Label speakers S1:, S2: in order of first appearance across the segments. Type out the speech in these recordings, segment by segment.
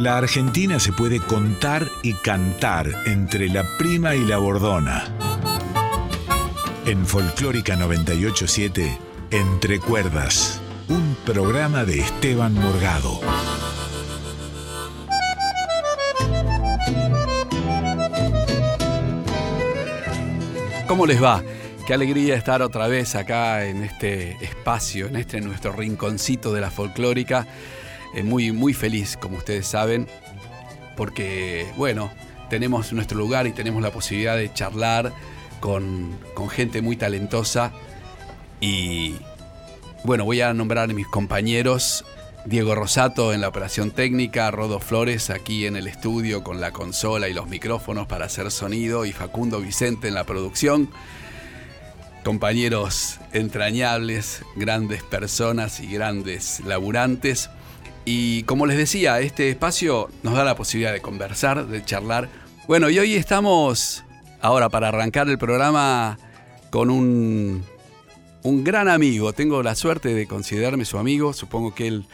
S1: La Argentina se puede contar y cantar entre la prima y la bordona. En Folclórica 987, Entre Cuerdas, un programa de Esteban Morgado.
S2: ¿Cómo les va? Qué alegría estar otra vez acá en este espacio, en este nuestro rinconcito de la folclórica. Eh, muy, muy feliz, como ustedes saben, porque, bueno, tenemos nuestro lugar y tenemos la posibilidad de charlar con, con gente muy talentosa. Y, bueno, voy a nombrar a mis compañeros. Diego Rosato en la operación técnica, Rodo Flores aquí en el estudio con la consola y los micrófonos para hacer sonido y Facundo Vicente en la producción compañeros entrañables, grandes personas y grandes laburantes. Y como les decía, este espacio nos da la posibilidad de conversar, de charlar. Bueno, y hoy estamos, ahora para arrancar el programa, con un, un gran amigo. Tengo la suerte de considerarme su amigo, supongo que él,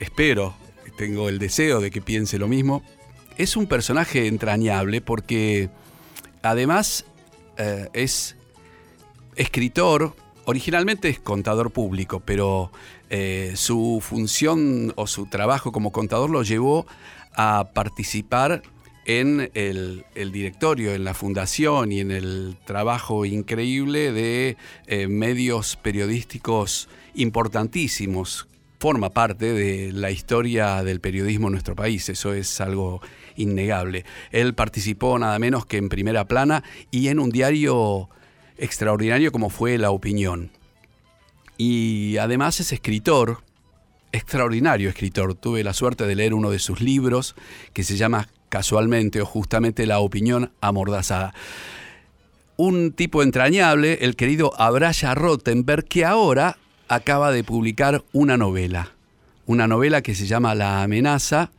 S2: espero, tengo el deseo de que piense lo mismo. Es un personaje entrañable porque además eh, es escritor, originalmente es contador público, pero eh, su función o su trabajo como contador lo llevó a participar en el, directorio, en la fundación y en el trabajo increíble de eh, medios periodísticos importantísimos. Forma parte de la historia del periodismo en nuestro país, eso es algo innegable. Él participó nada menos que en primera plana y en un diario extraordinario como fue La Opinión. Y además es escritor, extraordinario escritor. Tuve la suerte de leer uno de sus libros que se llama casualmente o justamente La Opinión Amordazada. Un tipo entrañable, el querido Abraya Rottenberg, que ahora acaba de publicar una novela. Una novela que se llama La amenaza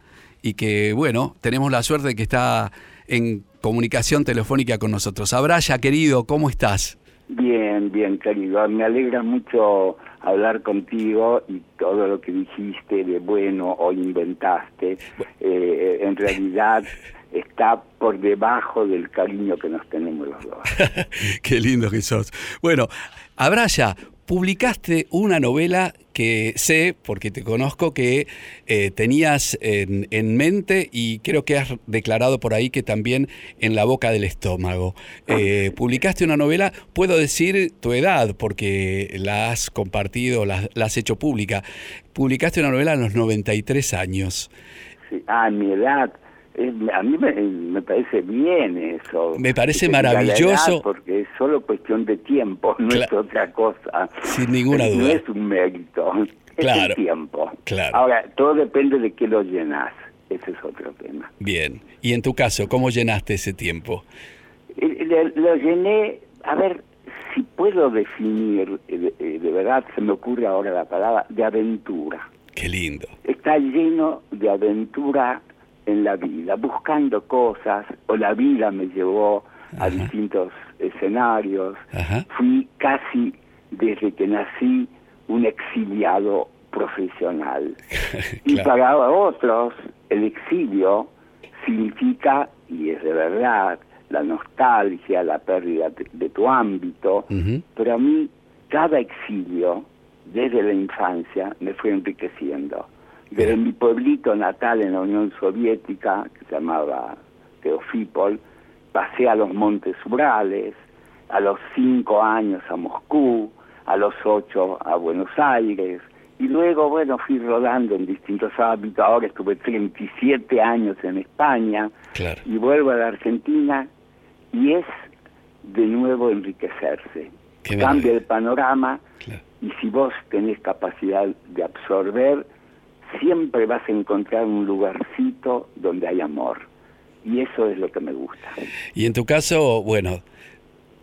S2: y que, bueno, tenemos la suerte de que está en comunicación telefónica con nosotros. Abraya, querido, ¿cómo estás?
S3: Bien, bien, querido. Me alegra mucho hablar contigo y todo lo que dijiste de bueno o inventaste, eh, en realidad está por debajo del cariño que nos tenemos los dos.
S2: Qué lindo que sos. Bueno, Abraya, publicaste una novela que sé, porque te conozco, que eh, tenías en, mente y creo que has declarado por ahí que también en la boca del estómago. Eh, publicaste una novela, puedo decir tu edad, porque la has compartido, la, has hecho pública. Publicaste una novela a los 93 años.
S3: Sí, ah, mi edad a mí me, parece bien eso.
S2: Me parece maravilloso.
S3: porque es solo cuestión de tiempo, no es otra cosa.
S2: Sin ninguna duda.
S3: No es un mérito,
S2: claro,
S3: es el tiempo.
S2: Claro.
S3: Ahora, todo depende de qué lo llenas. Ese es otro tema.
S2: Bien. Y en tu caso, ¿cómo llenaste ese tiempo?
S3: Eh, lo, llené, a ver, si puedo definir, eh, eh, de verdad se me ocurre ahora la palabra, de aventura.
S2: Qué lindo.
S3: Está lleno de aventura en la vida, buscando cosas, o la vida me llevó a distintos escenarios. Fui casi desde que nací un exiliado profesional. Y para otros, el exilio significa, y es de verdad, la nostalgia, la pérdida de, tu ámbito, pero a mí cada exilio, desde la infancia, me fue enriqueciendo desde mi pueblito natal en la Unión Soviética, que se llamaba Teofípol, pasé a los Montes Urales, a los cinco años a Moscú, a los ocho a Buenos Aires, y luego, bueno, fui rodando en distintos ámbitos. Ahora estuve 37 años en España y vuelvo a la Argentina y es de nuevo enriquecerse. Cambia el panorama y si vos tenés capacidad de absorber, siempre vas a encontrar un lugarcito donde hay amor. Y eso es lo que me gusta.
S2: Y en tu caso, bueno,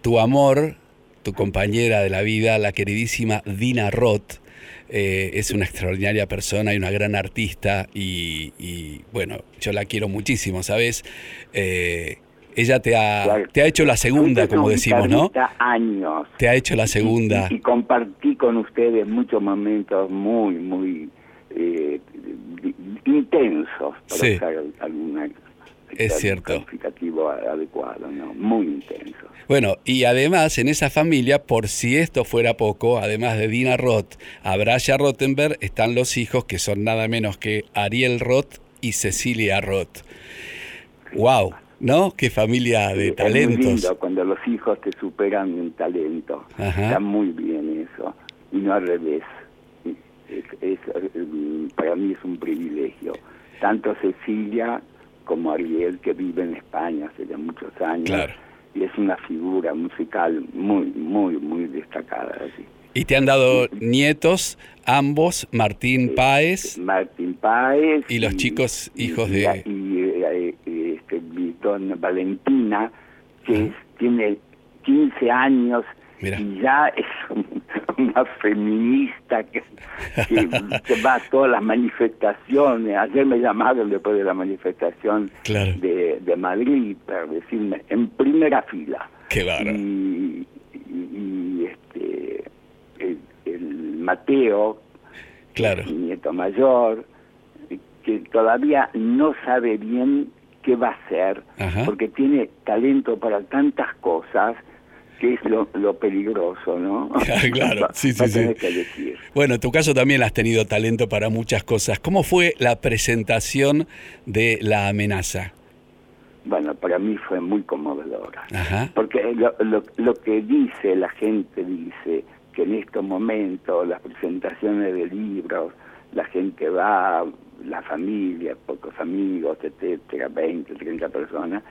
S2: tu amor, tu compañera de la vida, la queridísima Dina Roth, eh, es una extraordinaria persona y una gran artista y, bueno, yo la quiero muchísimo, ¿sabes? Eh, ella te ha, te ha hecho la segunda, como decimos, ¿no?
S3: años.
S2: Te ha hecho la segunda.
S3: y compartí con ustedes muchos momentos muy, muy eh, intensos, para usar alguna
S2: es cierto.
S3: adecuado, ¿no? Muy intenso.
S2: Bueno, y además en esa familia, por si esto fuera poco, además de Dina Roth, a Braya Rottenberg están los hijos que son nada menos que Ariel Roth y Cecilia Roth. ¡Wow! ¿No? Qué familia de talentos. Es muy lindo
S3: cuando los hijos te superan en talento. Está muy bien eso. Y no al revés. Para mí es un privilegio. Tanto Cecilia como Ariel, que vive en España hace ya muchos años. Y es una figura musical muy, muy, muy destacada. Así.
S2: ¿Y te han dado nietos, ambos, Martín Páez?
S3: Martín Páez.
S2: Y los chicos hijos de...
S3: Y, eh, este, Valentina, que tiene 15 años y ya es una feminista que, que, va a todas las manifestaciones. Ayer me llamaron después de la manifestación de, de, Madrid para decirme en primera fila.
S2: Qué
S3: y, y, este, el, Mateo,
S2: claro.
S3: mi nieto mayor, que todavía no sabe bien qué va a hacer, porque tiene talento para tantas cosas que es lo, peligroso, ¿no?
S2: claro, sí, sí, sí. Bueno, en tu caso también has tenido talento para muchas cosas. ¿Cómo fue la presentación de La amenaza?
S3: Bueno, para mí fue muy conmovedora. Porque lo, lo, que dice la gente, dice que en estos momentos, las presentaciones de libros, la gente va, la familia, pocos amigos, etcétera, 20, 30 personas,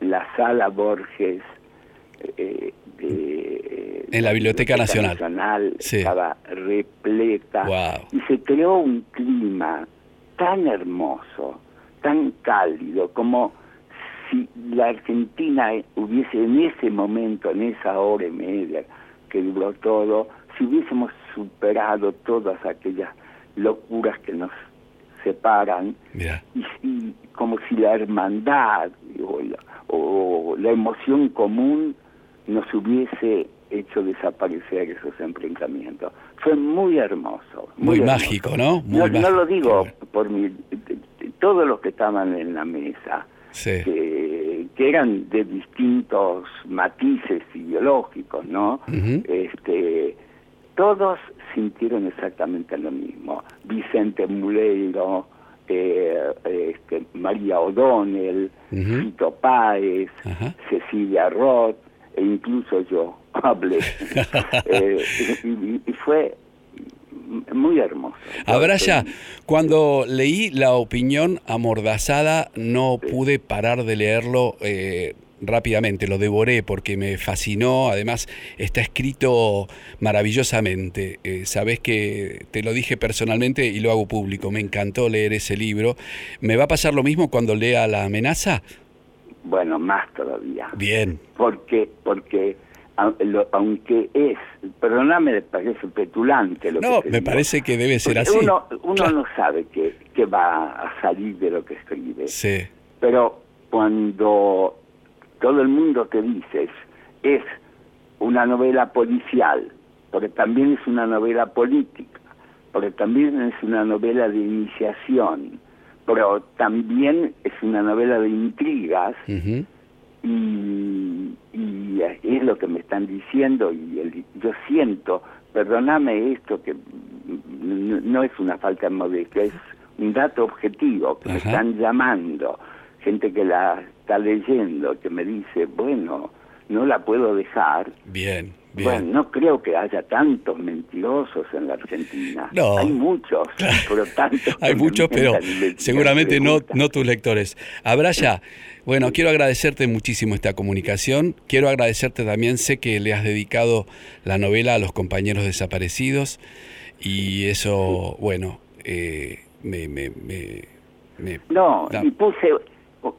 S3: la sala Borges eh, de,
S2: en la Biblioteca, Nacional,
S3: estaba repleta. Y se creó un clima tan hermoso, tan cálido, como si la Argentina hubiese en ese momento, en esa hora y media que duró todo, si hubiésemos superado todas aquellas locuras que nos separan y, como si la hermandad o la emoción común nos hubiese hecho desaparecer esos enfrentamientos. Fue muy hermoso.
S2: Muy, mágico, ¿no?
S3: no, lo digo por mi... Todos los que estaban en la mesa, que, eran de distintos matices ideológicos, ¿no? este, todos sintieron exactamente lo mismo. Vicente Muleiro, eh, este, María O'Donnell, Vito Páez, Cecilia Roth, e incluso yo hablé. Eh, y, fue muy hermoso.
S2: Ahora ya, cuando leí la opinión amordazada, no pude parar de leerlo. Eh, rápidamente, lo devoré porque me fascinó, además está escrito maravillosamente, eh, sabes que te lo dije personalmente y lo hago público, me encantó leer ese libro. ¿Me va a pasar lo mismo cuando lea La amenaza?
S3: Bueno, más todavía.
S2: Bien.
S3: Porque, porque aunque es, perdóname, me parece petulante lo
S2: no, me parece que debe ser así.
S3: Uno, uno no sabe qué, qué va a salir de lo que escribe.
S2: Sí.
S3: Pero cuando todo el mundo te dice es una novela policial, porque también es una novela política, porque también es una novela de iniciación, pero también es una novela de intrigas y, es lo que me están diciendo y yo siento, perdóname esto que no, es una falta de modestia, es un dato objetivo, que me están llamando, gente que la está leyendo, que me dice, bueno, no la puedo dejar.
S2: Bien.
S3: Bueno, no creo que haya tantos mentirosos en la Argentina.
S2: No.
S3: Hay muchos, pero tantos.
S2: Hay muchos, pero seguramente no, no tus lectores. Abraya, bueno, quiero agradecerte muchísimo esta comunicación. Quiero agradecerte también, sé que le has dedicado la novela a los compañeros desaparecidos y eso, bueno, eh, me, me, me,
S3: No, y puse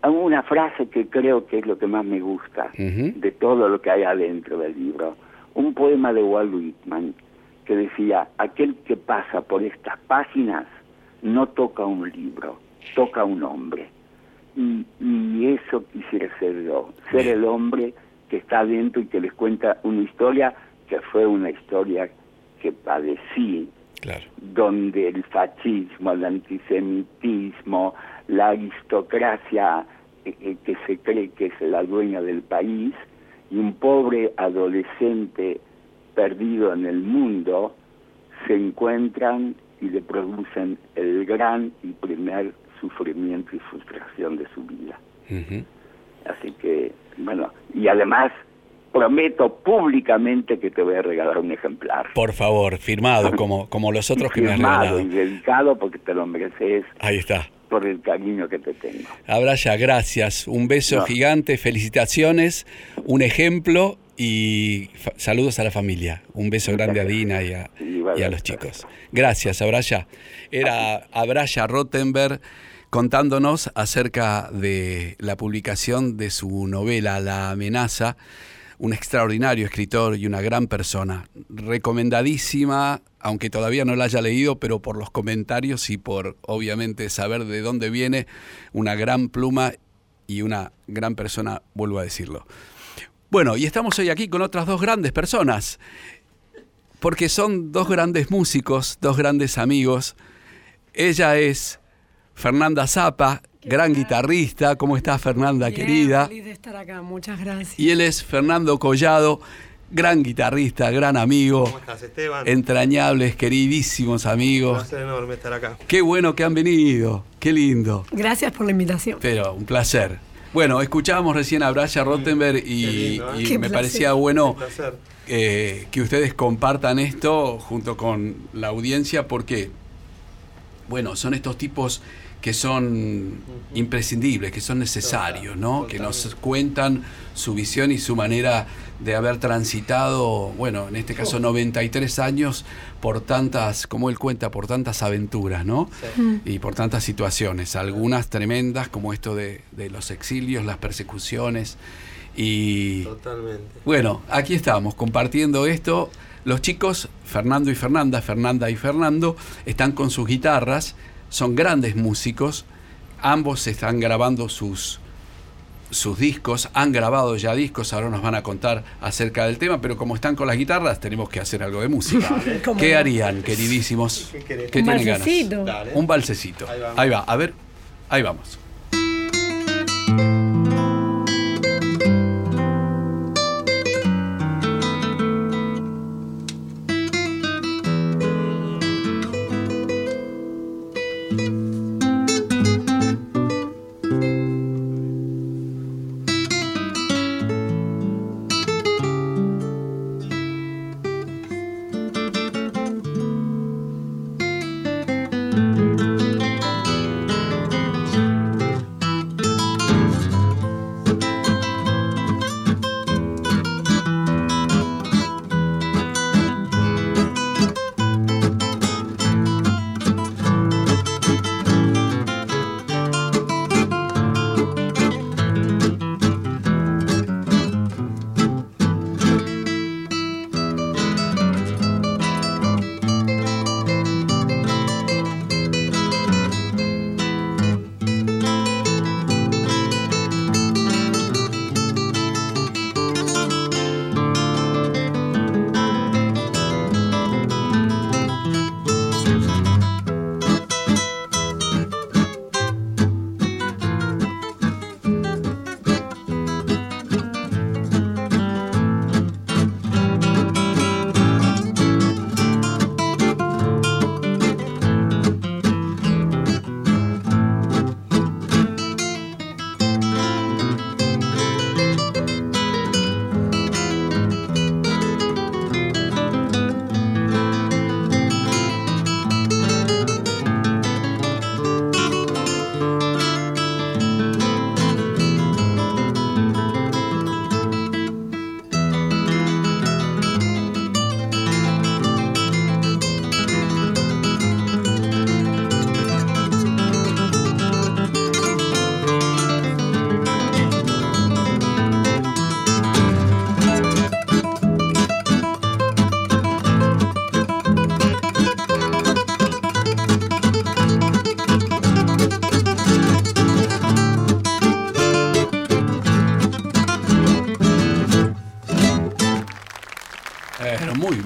S3: una frase que creo que es lo que más me gusta de todo lo que hay adentro del libro un poema de Walt Whitman que decía, aquel que pasa por estas páginas no toca un libro, toca un hombre. Y, eso quisiera ser yo, ser el hombre que está adentro y que les cuenta una historia que fue una historia que padecí donde el fascismo, el antisemitismo, la aristocracia eh, eh, que se cree que es la dueña del país y un pobre adolescente perdido en el mundo se encuentran y le producen el gran y primer sufrimiento y frustración de su vida. Así que, bueno, y además prometo públicamente que te voy a regalar un ejemplar.
S2: Por favor, firmado, como, como los otros que me
S3: has
S2: regalado.
S3: y dedicado porque te lo mereces.
S2: Ahí está.
S3: Por el cariño que te tengo.
S2: Abraya, gracias. Un beso gigante, felicitaciones, un ejemplo y saludos a la familia. Un beso grande a Dina y a, y a los chicos. Gracias, Abraya. Era Abraya Rottenberg contándonos acerca de la publicación de su novela La amenaza un extraordinario escritor y una gran persona. Recomendadísima, aunque todavía no la haya leído, pero por los comentarios y por obviamente saber de dónde viene, una gran pluma y una gran persona, vuelvo a decirlo. Bueno, y estamos hoy aquí con otras dos grandes personas, porque son dos grandes músicos, dos grandes amigos. Ella es Fernanda Zapa, gran guitarrista. ¿Cómo estás, Fernanda, querida?
S4: Feliz de estar acá, muchas gracias.
S2: Y él es Fernando Collado, gran guitarrista, gran amigo.
S5: ¿Cómo estás, Esteban?
S2: Entrañables, queridísimos amigos.
S5: Un placer enorme estar acá.
S2: Qué bueno que han venido, qué lindo.
S4: Gracias por la invitación.
S2: Pero, un placer. Bueno, escuchábamos recién a Braya Rottenberg y, ¿eh? me parecía bueno eh, que ustedes compartan esto junto con la audiencia porque, bueno, son estos tipos que son imprescindibles, que son necesarios, ¿no? Que nos cuentan su visión y su manera de haber transitado, bueno, en este caso 93 años por tantas, como él cuenta, por tantas aventuras, ¿no? Y por tantas situaciones, algunas tremendas como esto de, los exilios, las persecuciones y
S5: Totalmente.
S2: Bueno, aquí estamos compartiendo esto. Los chicos, Fernando y Fernanda, Fernanda y Fernando, están con sus guitarras son grandes músicos, ambos están grabando sus, sus discos, han grabado ya discos, ahora nos van a contar acerca del tema, pero como están con las guitarras, tenemos que hacer algo de música. ¿Qué harían, queridísimos?
S4: ¿Qué, ¿Qué tienen ganas?
S2: Un balsecito. Ahí va, a ver, ahí vamos.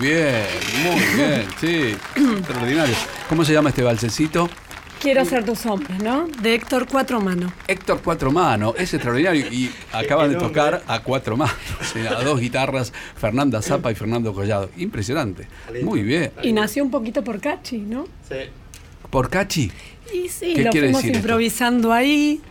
S2: bien, muy bien, sí. Extraordinario. ¿Cómo se llama este balsecito?
S4: Quiero hacer tu sombra, ¿no? De Héctor Cuatro Mano.
S2: Héctor Cuatro Mano, es extraordinario. Y acaban de tocar a cuatro manos, a dos guitarras, Fernanda Zapa y Fernando Collado. Impresionante. Muy bien.
S4: Y nació un poquito por Cachi, ¿no?
S5: Sí.
S2: ¿Por Cachi?
S4: Y sí,
S2: ¿Qué
S4: lo fuimos
S2: decir
S4: improvisando ahí.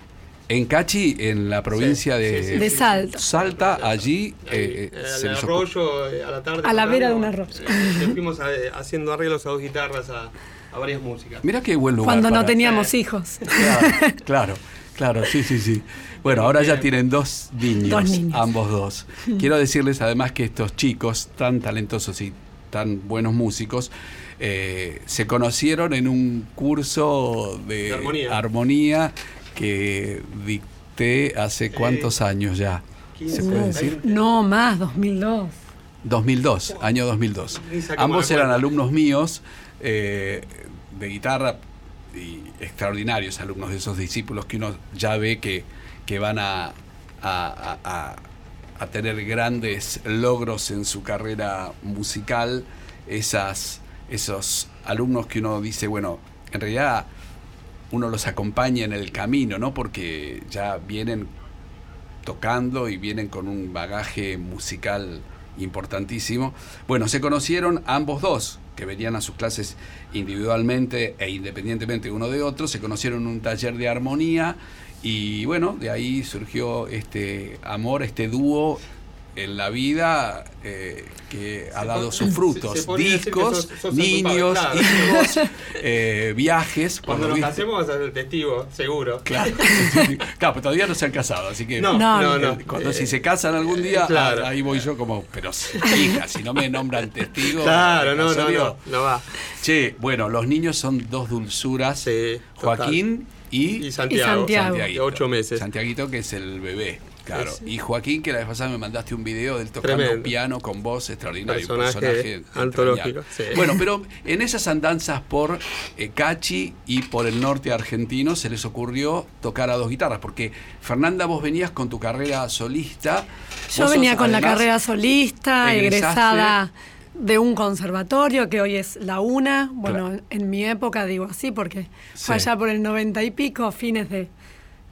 S2: En Cachi, en la provincia
S5: Sí,
S2: de,
S5: sí, sí,
S4: De Salta.
S2: Salta, allí eh,
S5: Eh,
S2: se
S5: al arroyo, eh, a la tarde.
S4: A la vera de un arroyo.
S5: eh, fuimos eh, haciendo arreglos a dos guitarras a, a varias músicas.
S2: Mira qué buen lugar.
S4: Cuando no teníamos hijos.
S2: Claro, claro, claro, sí, sí, sí. Bueno, ahora ya tienen dos niños,
S4: Dos niños.
S2: ambos dos. Quiero decirles además que estos chicos tan talentosos y tan buenos músicos eh, se conocieron en un curso de,
S5: De armonía.
S2: armonía que dicté hace cuántos años ya. ¿Se puede decir?
S4: No, más, 2002.
S2: 2002, año 2002.
S5: Ni sacamos
S2: Ambos eran alumnos míos eh, de guitarra y extraordinarios alumnos de esos discípulos que uno ya ve que, que van a- a- a tener grandes logros en su carrera musical. Esas, esos alumnos que uno dice, bueno, en realidad uno los acompaña en el camino, ¿no? Porque ya vienen tocando y vienen con un bagaje musical importantísimo. Bueno, se conocieron ambos dos, que venían a sus clases individualmente e independientemente uno de otro, se conocieron en un taller de armonía y bueno, de ahí surgió este amor, este dúo en la vida eh, que ha
S5: Se
S2: dado sus frutos,
S5: se
S2: discos,
S5: sos- sos el
S2: niños, hijos, eh, viajes.
S5: Cuando nos casemos vas a ser el testigo, seguro.
S2: Claro, claro, pero todavía no se han casado, así que
S5: No,
S4: No,
S5: no,
S4: no.
S5: no.
S2: cuando
S5: Eh,
S2: si se casan algún día,
S5: claro.
S2: ah, ahí voy yo como, pero hija, si no me nombran testigo.
S5: Claro,
S2: ¿en
S5: no, no, no, no va.
S2: Che, bueno, los niños son dos dulzuras,
S5: Sí.
S2: Joaquín y,
S5: Y Santiago, ocho meses.
S2: Santiaguito, que es el bebé. Claro. Y Joaquín, que la vez pasada me mandaste un video del tocando
S5: Tremendo.
S2: piano con voz extraordinario. un
S5: Personaje
S2: personaje
S5: antológico, sí.
S2: Bueno, pero en esas andanzas por eh, Cachi y por el norte argentino se les ocurrió tocar a dos guitarras, porque Fernanda, vos venías con tu carrera solista.
S4: Yo venía
S2: sos,
S4: con la carrera solista, egresada de un conservatorio que hoy es la UNA. Bueno,
S2: Claro.
S4: en mi época digo así porque
S2: Sí.
S4: fue allá por el 90 y pico, fines de,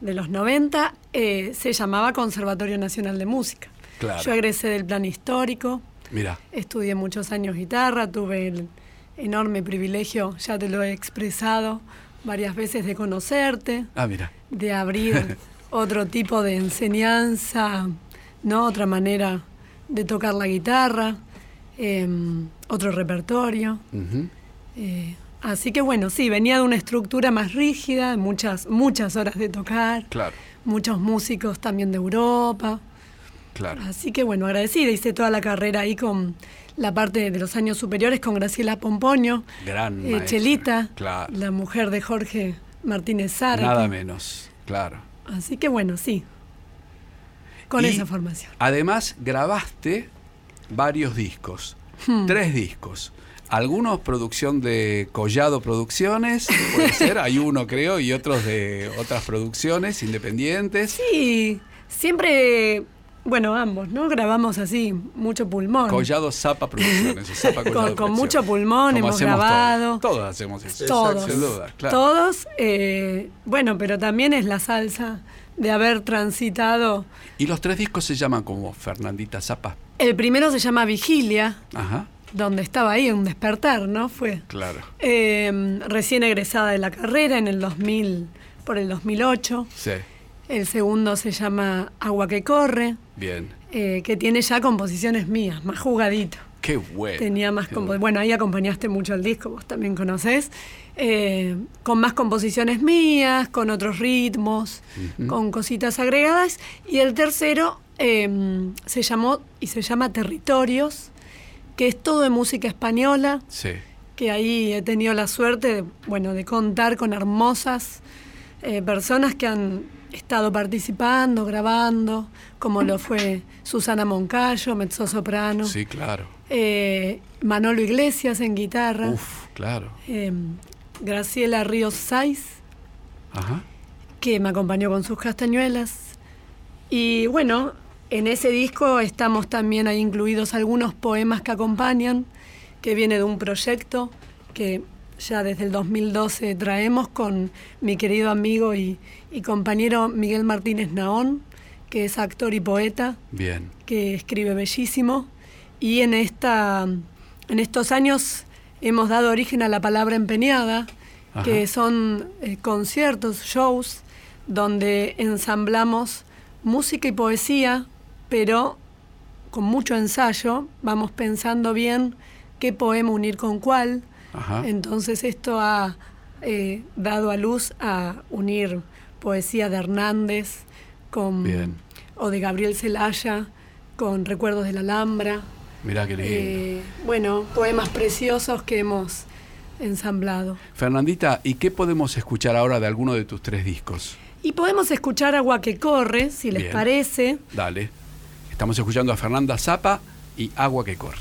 S4: de los 90, eh, se llamaba Conservatorio Nacional de Música.
S2: Claro.
S4: Yo egresé del plan histórico,
S2: Mira,
S4: estudié muchos años guitarra, tuve el enorme privilegio, ya te lo he expresado varias veces, de conocerte,
S2: ah, mira.
S4: de abrir otro tipo de enseñanza, ¿no? Otra manera de tocar la guitarra, em, otro repertorio. Eh, así que bueno, sí, venía de una estructura más rígida, muchas, muchas horas de tocar,
S2: Claro,
S4: muchos músicos también de Europa.
S2: claro.
S4: Así que bueno, agradecida, hice toda la carrera ahí con la parte de los años superiores con Graciela Pompoño,
S2: Gran
S4: eh, Chelita,
S2: claro.
S4: la mujer de Jorge Martínez Zárate.
S2: Nada menos, claro.
S4: Así que bueno, sí. Con
S2: Y
S4: esa formación.
S2: Además, grabaste varios discos,
S4: Hmm.
S2: tres discos. Algunos producción de Collado Producciones, puede ser, hay uno creo, y otros de otras producciones independientes.
S4: Sí, siempre, bueno, ambos, ¿no? Grabamos así, mucho pulmón.
S2: Collado Zapa Producciones. Collado
S4: Con- mucho pulmón hemos grabado.
S2: Todos, Todos hacemos eso.
S4: Todos.
S2: Sin duda, claro.
S4: Todos, eh, bueno, pero también es la salsa de haber transitado.
S2: Y los tres discos se llaman como Fernandita Zapa.
S4: El primero se llama Vigilia,
S2: Ajá,
S4: donde estaba ahí un despertar, ¿no? Fue
S2: claro.
S4: eh, recién egresada de la carrera en el 2000, por el 2008.
S2: Sí,
S4: El segundo se llama Agua que corre,
S2: bien.
S4: eh, que tiene ya composiciones mías, más jugadito.
S2: Qué bueno.
S4: Tenía más
S2: bueno.
S4: Bueno, ahí acompañaste mucho el disco, vos también conocés. eh, con más composiciones mías, con otros ritmos, con cositas agregadas. Y el tercero eh, se llamó y se llama Territorios, que es todo de música española,
S2: Sí,
S4: que ahí he tenido la suerte de, bueno, de contar con hermosas eh, personas que han estado participando, grabando, como lo fue Susana Moncayo, mezzosoprano,
S2: sí, claro.
S4: eh, Manolo Iglesias en guitarra,
S2: Uf, claro.
S4: eh, Graciela Ríos Saiz,
S2: Ajá.
S4: que me acompañó con sus castañuelas. Y bueno, en ese disco estamos también ahí incluidos algunos poemas que acompañan, que viene de un proyecto que ya desde el 2012 traemos con mi querido amigo y, compañero Miguel Martínez Naón, que es actor y poeta,
S2: Bien.
S4: que escribe bellísimo. Y en, esta, en estos años hemos dado origen a la palabra empeñada, que son eh, conciertos, shows, donde ensamblamos música y poesía, pero con mucho ensayo, vamos pensando bien qué poema unir con cuál. Entonces esto ha eh, dado a luz a unir poesía de Hernández con o de Gabriel Celaya con Recuerdos de la Alhambra.
S2: Mirá qué lindo.
S4: Eh, bueno, poemas preciosos que hemos ensamblado.
S2: Fernandita, ¿y qué podemos escuchar ahora de alguno de tus tres discos?
S4: Y podemos escuchar Agua que corre, si les parece.
S2: Dale. Estamos escuchando a Fernanda Zapa y Agua que corre.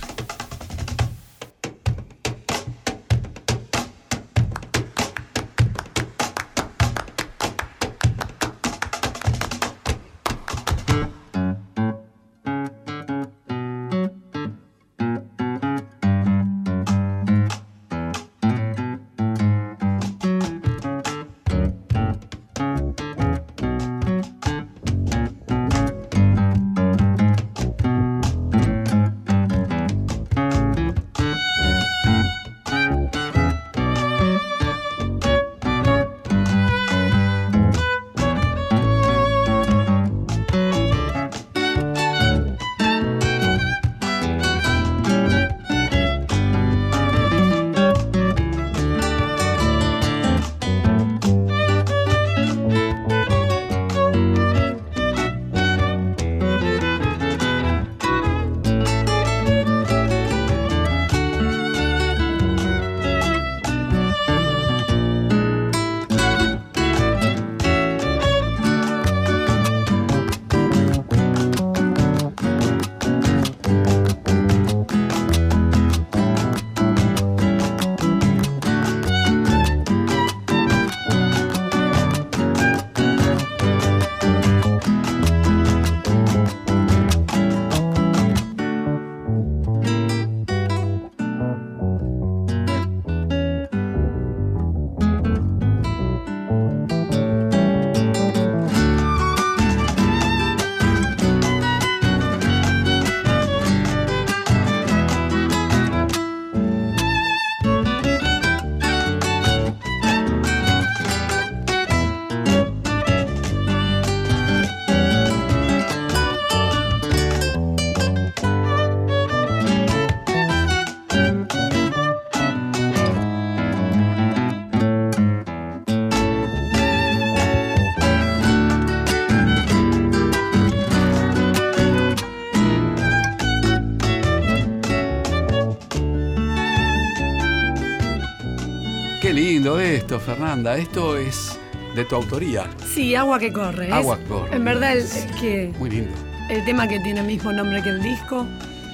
S2: Esto, Fernanda. Esto es de tu autoría.
S4: Sí, Agua que corre.
S2: Agua que corre.
S4: En verdad es que...
S2: Muy lindo.
S4: El tema que tiene el mismo nombre que el disco.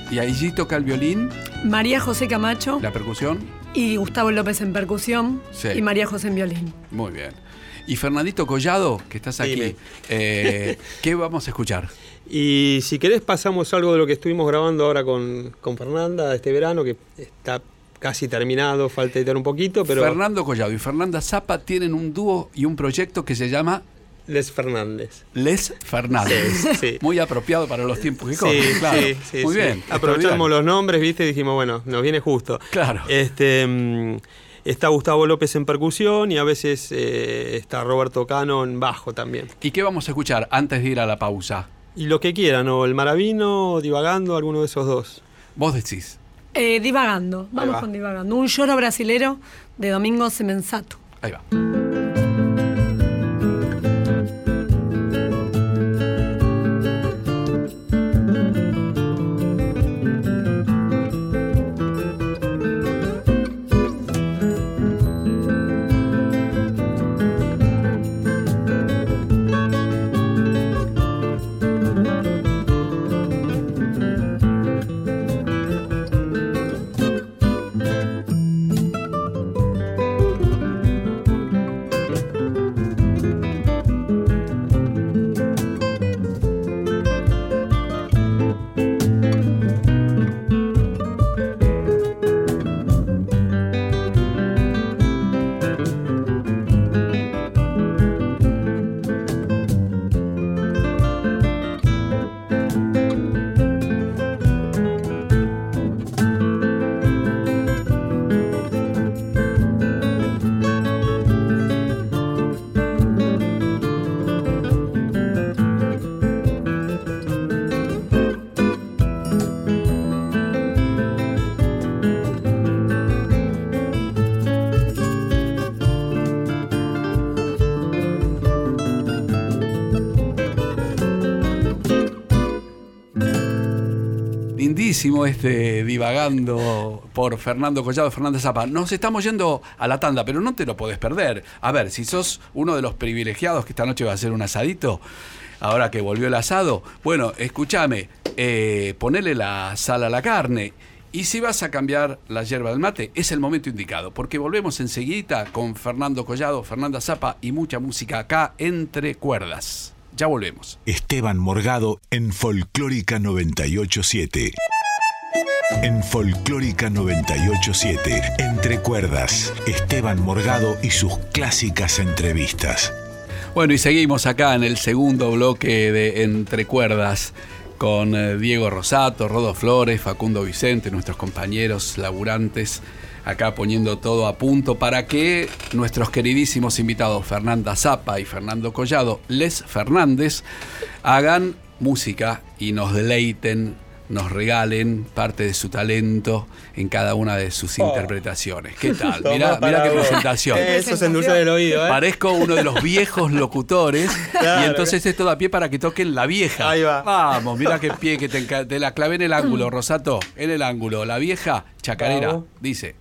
S2: Y allí toca el violín.
S4: María José Camacho.
S2: La percusión.
S4: Y Gustavo López en percusión. Sí. Y María José en violín.
S2: Muy bien. Y Fernandito Collado, que estás aquí, eh, ¿qué vamos a escuchar?
S5: Y si querés pasamos algo de lo que estuvimos grabando ahora con, con Fernanda este verano, que está casi terminado, falta editar un poquito, pero...
S2: Fernando Collado y Fernanda Zapa tienen un dúo y un proyecto que se llama...
S5: Les Fernández.
S2: Les Fernández. Sí, Muy apropiado para los tiempos que corren, sí, claro. Muy bien.
S5: Aprovechamos los nombres, viste, y dijimos, bueno, nos viene justo.
S2: Claro.
S5: Este, mm, está Gustavo López en percusión y a veces eh, está Roberto Cano en bajo también.
S2: ¿Y qué vamos a escuchar antes de ir a la pausa?
S5: Y lo que quieran, o el Maravino, Divagando, alguno de esos dos.
S2: Vos decís.
S4: Eh, divagando, vamos con divagando. Un lloro brasilero de Domingo Semensato.
S2: Ahí va. Buenísimo este divagando por Fernando Collado, Fernández Zapa. Nos estamos yendo a la tanda, pero no te lo podés perder. A ver, si sos uno de los privilegiados que esta noche va a hacer un asadito, ahora que volvió el asado, bueno, escúchame, eh, ponele la sal a la carne. Y si vas a cambiar la hierba del mate, es el momento indicado, porque volvemos enseguida con Fernando Collado, Fernanda Zapa y mucha música acá entre cuerdas. Ya volvemos.
S1: Esteban Morgado en Folclórica 987. En Folclórica 987, Entre Cuerdas, Esteban Morgado y sus clásicas entrevistas.
S2: Bueno, y seguimos acá en el segundo bloque de Entre Cuerdas con eh, Diego Rosato, Rodo Flores, Facundo Vicente, nuestros compañeros laburantes, acá poniendo todo a punto para que nuestros queridísimos invitados Fernanda Zapa y Fernando Collado, Les Fernández, hagan música y nos deleiten nos regalen parte de su talento en cada una de sus oh. interpretaciones. ¿Qué tal? Mirá, qué presentación.
S5: Eso se endulce del oído, ¿eh?
S2: Parezco uno de los viejos locutores y entonces esto da pie para que toquen la vieja.
S5: Ahí va.
S2: Vamos, mira qué pie que te, la clave en el ángulo, Rosato, en el ángulo. La vieja chacarera dice.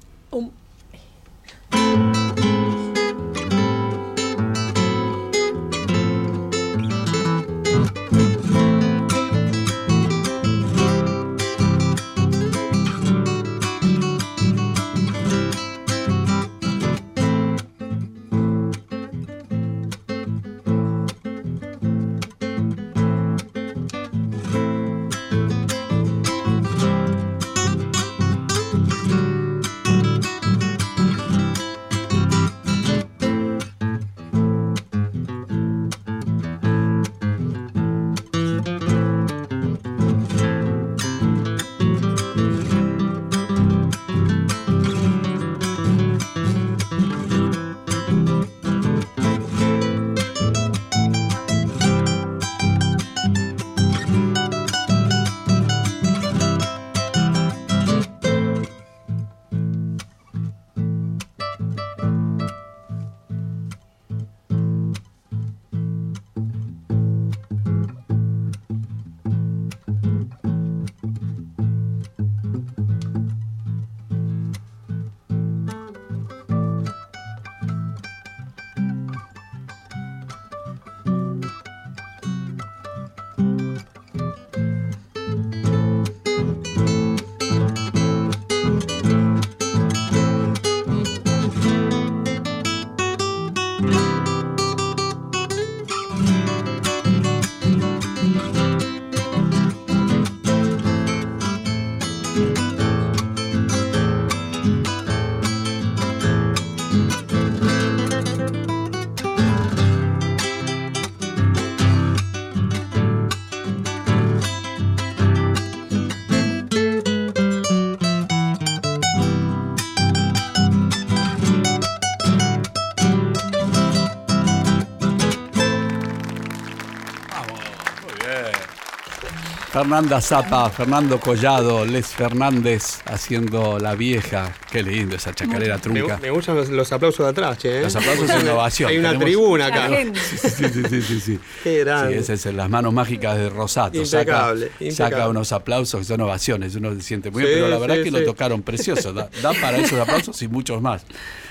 S2: Fernanda Zapa, Fernando Collado, Les Fernández haciendo la vieja. Qué lindo esa chacarera trunca.
S5: Me, gustan los, aplausos de atrás, che.
S2: ¿eh? Los aplausos de innovación.
S5: Hay una tribuna acá.
S2: Sí, sí, sí, sí, sí.
S5: Qué grande.
S2: Sí, esas las manos mágicas de Rosato.
S5: Impecable,
S2: saca, unos aplausos que son ovaciones. Uno se siente muy bien, pero la verdad es que lo tocaron precioso. Da, da para esos aplausos y muchos más.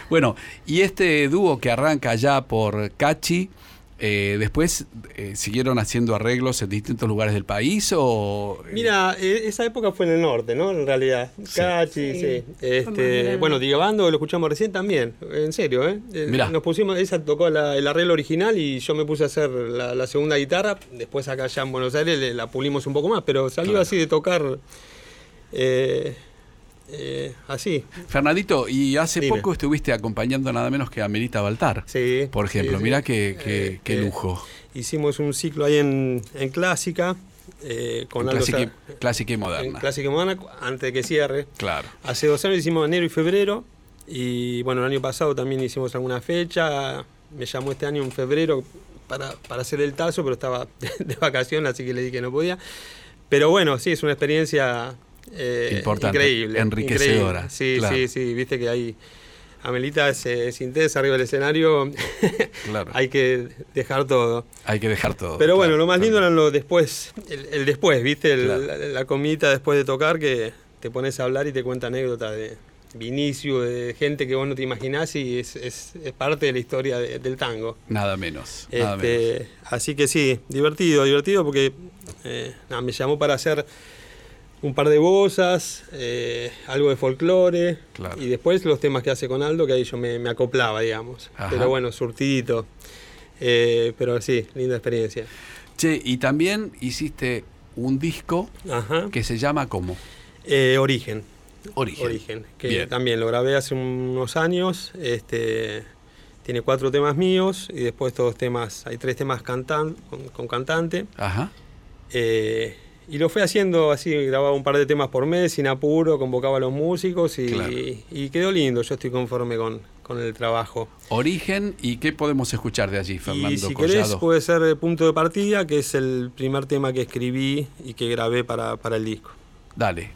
S2: Bueno, y este dúo que arranca ya por Cachi eh, después eh, siguieron haciendo arreglos en distintos lugares del país o
S5: eh? mira esa época fue en el norte no en realidad. Cachi sí, Este, bueno Digabando lo escuchamos recién también en serio eh nos pusimos esa tocó el arreglo original y yo me puse a hacer la, segunda guitarra. Después acá ya en Buenos Aires la pulimos un poco más pero salió así de tocar eh, así.
S2: Fernandito, y hace poco estuviste acompañando nada menos que a Merita Baltar.
S5: Sí.
S2: Por ejemplo, mira qué, qué, eh, lujo.
S5: hicimos un ciclo ahí en, Clásica.
S2: Eh, con clásica, clásica, y moderna.
S5: clásica y moderna, antes de que cierre.
S2: Claro.
S5: Hace dos años hicimos enero y febrero. Y bueno, el año pasado también hicimos alguna fecha. Me llamó este año en febrero para, hacer el tazo, pero estaba de, de vacaciones, así que le dije que no podía. Pero bueno, sí, es una experiencia
S2: eh, Importante, increíble. Enriquecedora.
S5: Sí, sí, sí, viste que hay, Amelita se intensa arriba del escenario, claro. hay que dejar todo.
S2: Hay que dejar todo.
S5: Pero bueno, lo más lindo era lo después, el, después, ¿viste? la, comidita después de tocar que te pones a hablar y te cuenta anécdotas de Vinicio, de gente que vos no te imaginás y es, es, parte de la historia del tango.
S2: Nada menos.
S5: Este, así que sí, divertido, divertido porque eh, me llamó para hacer un par de bozas, eh, algo de folclore y después los temas que hace con Aldo, que ahí yo me, acoplaba, digamos. Pero bueno, surtidito. Eh, pero sí, linda experiencia.
S2: Che, y también hiciste un disco que se llama ¿cómo?
S5: Eh, Origen.
S2: Origen.
S5: Origen. Que también lo grabé hace unos años. Este, tiene cuatro temas míos y después todos temas, hay tres temas cantan, con, cantante. Ajá. Y lo fue haciendo así, grababa un par de temas por mes, sin apuro, convocaba a los músicos y, quedó lindo. Yo estoy conforme con, el trabajo.
S2: Origen, ¿y qué podemos escuchar de allí, Fernando y
S5: si querés, puede ser Punto de Partida, que es el primer tema que escribí y que grabé para, para el disco.
S2: Dale.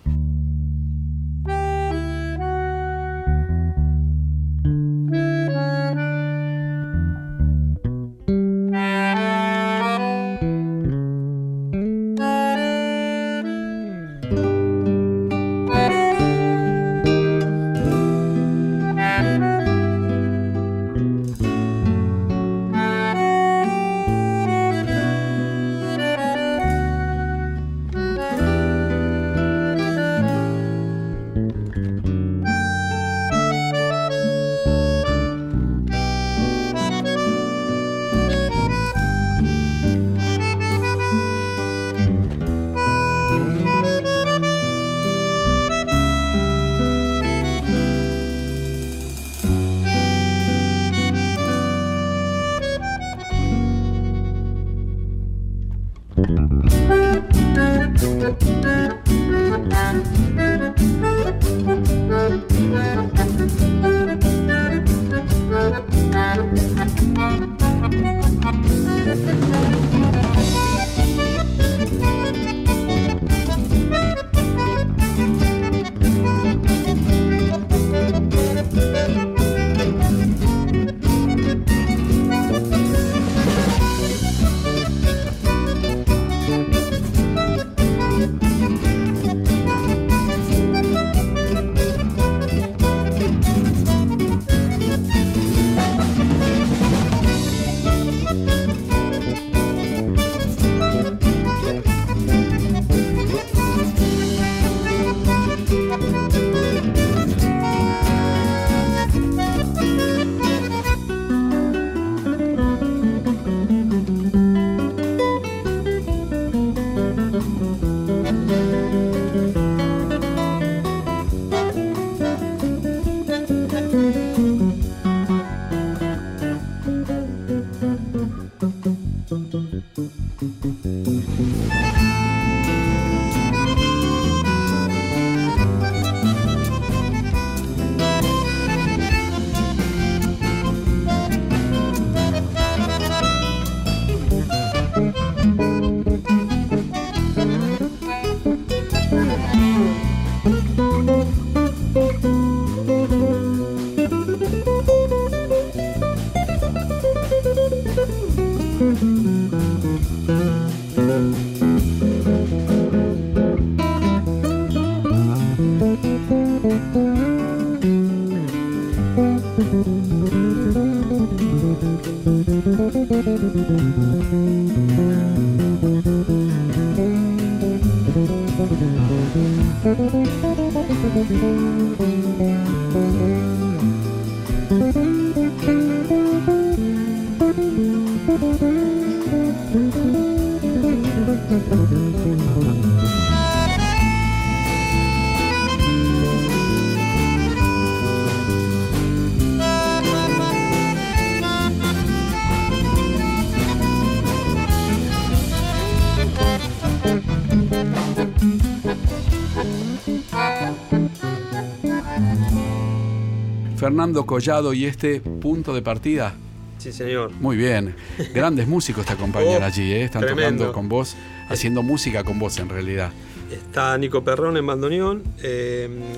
S2: Fernando Collado y este punto de partida.
S5: Sí, señor.
S2: Muy bien. Grandes músicos te acompañan oh, allí, ¿eh? están tocando con vos, haciendo música con vos en realidad.
S5: está Nico Perrón en bandoneón,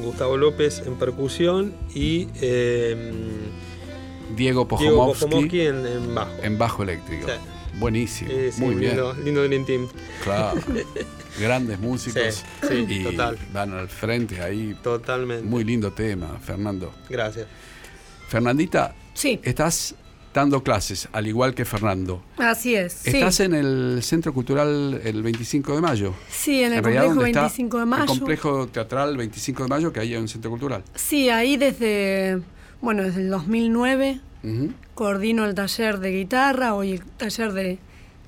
S5: Gustavo López en percusión y
S2: Diego Pojomovsky,
S5: en, bajo.
S2: En bajo eléctrico. Buenísimo. muy
S5: lindo,
S2: bien.
S5: Lindo Dream Team.
S2: Claro. Grandes músicos.
S5: Sí, y total.
S2: Van al frente ahí.
S5: Totalmente.
S2: Muy lindo tema, Fernando.
S5: Gracias.
S2: Fernandita.
S4: Sí.
S2: Estás dando clases, al igual que Fernando.
S4: Así es.
S2: Estás en el Centro Cultural el 25 de mayo.
S4: Sí, en el complejo 25 de mayo.
S2: El complejo teatral 25 de mayo, que hay en un centro cultural.
S4: Sí, ahí desde, bueno, desde el 2009 coordino el taller de guitarra, hoy el taller de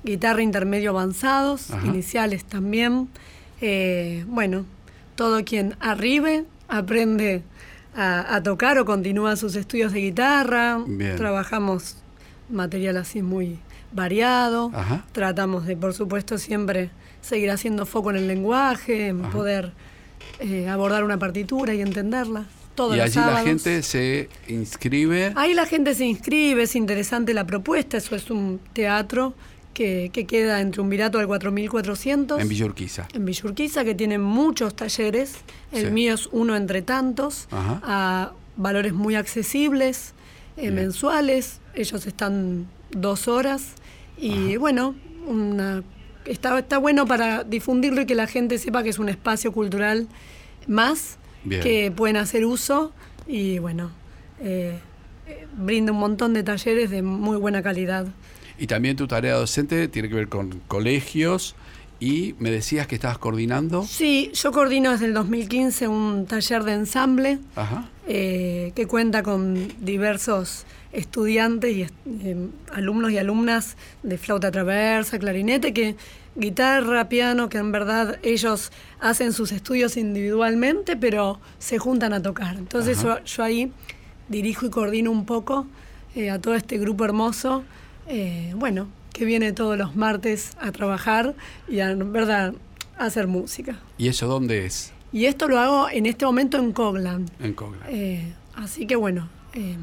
S4: guitarra intermedio avanzados, iniciales también. Eh, bueno, todo quien arribe aprende a, tocar o continúa sus estudios de guitarra. Trabajamos material así muy variado. Tratamos de, por supuesto, siempre seguir haciendo foco en el lenguaje, en poder eh, abordar una partitura y entenderla. Todos y allí
S2: la gente se inscribe.
S4: Ahí la gente se inscribe, es interesante la propuesta, eso es un teatro que, queda entre un virato al 4400.
S2: En Villurquiza.
S4: En Villurquiza, que tiene muchos talleres. El mío es uno entre tantos, a valores muy accesibles, eh, mensuales. Ellos están dos horas. Y bueno, una, está, está bueno para difundirlo y que la gente sepa que es un espacio cultural más que pueden hacer uso. Y bueno, eh, eh, brinda un montón de talleres de muy buena calidad.
S2: Y también tu tarea docente tiene que ver con colegios y me decías que estabas coordinando.
S4: Sí, yo coordino desde el 2015 un taller de ensamble eh, que cuenta con diversos estudiantes y eh, alumnos y alumnas de flauta traversa, clarinete, que guitarra, piano, que en verdad ellos hacen sus estudios individualmente, pero se juntan a tocar. Entonces yo, ahí dirijo y coordino un poco eh, a todo este grupo hermoso eh, bueno, que viene todos los martes a trabajar y a, verdad, a hacer música.
S2: ¿Y eso dónde es?
S4: Y esto lo hago en este momento en Coglan.
S2: En Coglan.
S4: Eh, así que bueno, eh,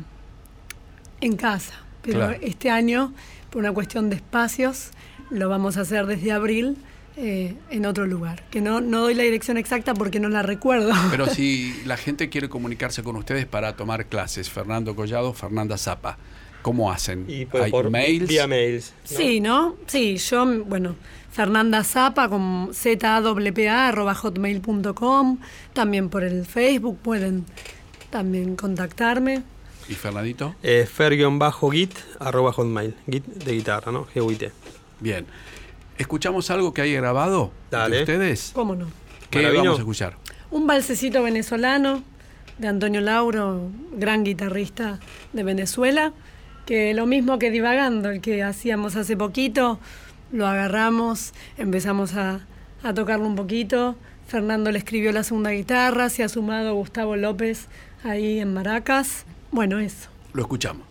S4: en casa. Pero este año, por una cuestión de espacios, lo vamos a hacer desde abril. en otro lugar, que no, no doy la dirección exacta porque no la recuerdo.
S2: Pero si la gente quiere comunicarse con ustedes para tomar clases, Fernando Collado, Fernanda Zapa, ¿Cómo hacen?
S5: Y por, mails? Vía mails.
S4: Sí, ¿no? Sí, yo, bueno, Fernanda Zapa con hotmail.com también por el Facebook pueden también contactarme.
S2: ¿Y Fernandito?
S5: Eh, fer-git arroba hotmail, git de guitarra, ¿no? g
S2: Bien. ¿Escuchamos algo que hay grabado
S5: Dale.
S2: de ustedes?
S4: ¿Cómo no?
S2: ¿Qué vamos a escuchar?
S4: Un balsecito venezolano de Antonio Lauro, gran guitarrista de Venezuela que lo mismo que divagando, el que hacíamos hace poquito, lo agarramos, empezamos a, a tocarlo un poquito. Fernando le escribió la segunda guitarra, se ha sumado Gustavo López ahí en Maracas. Bueno, eso.
S2: Lo escuchamos.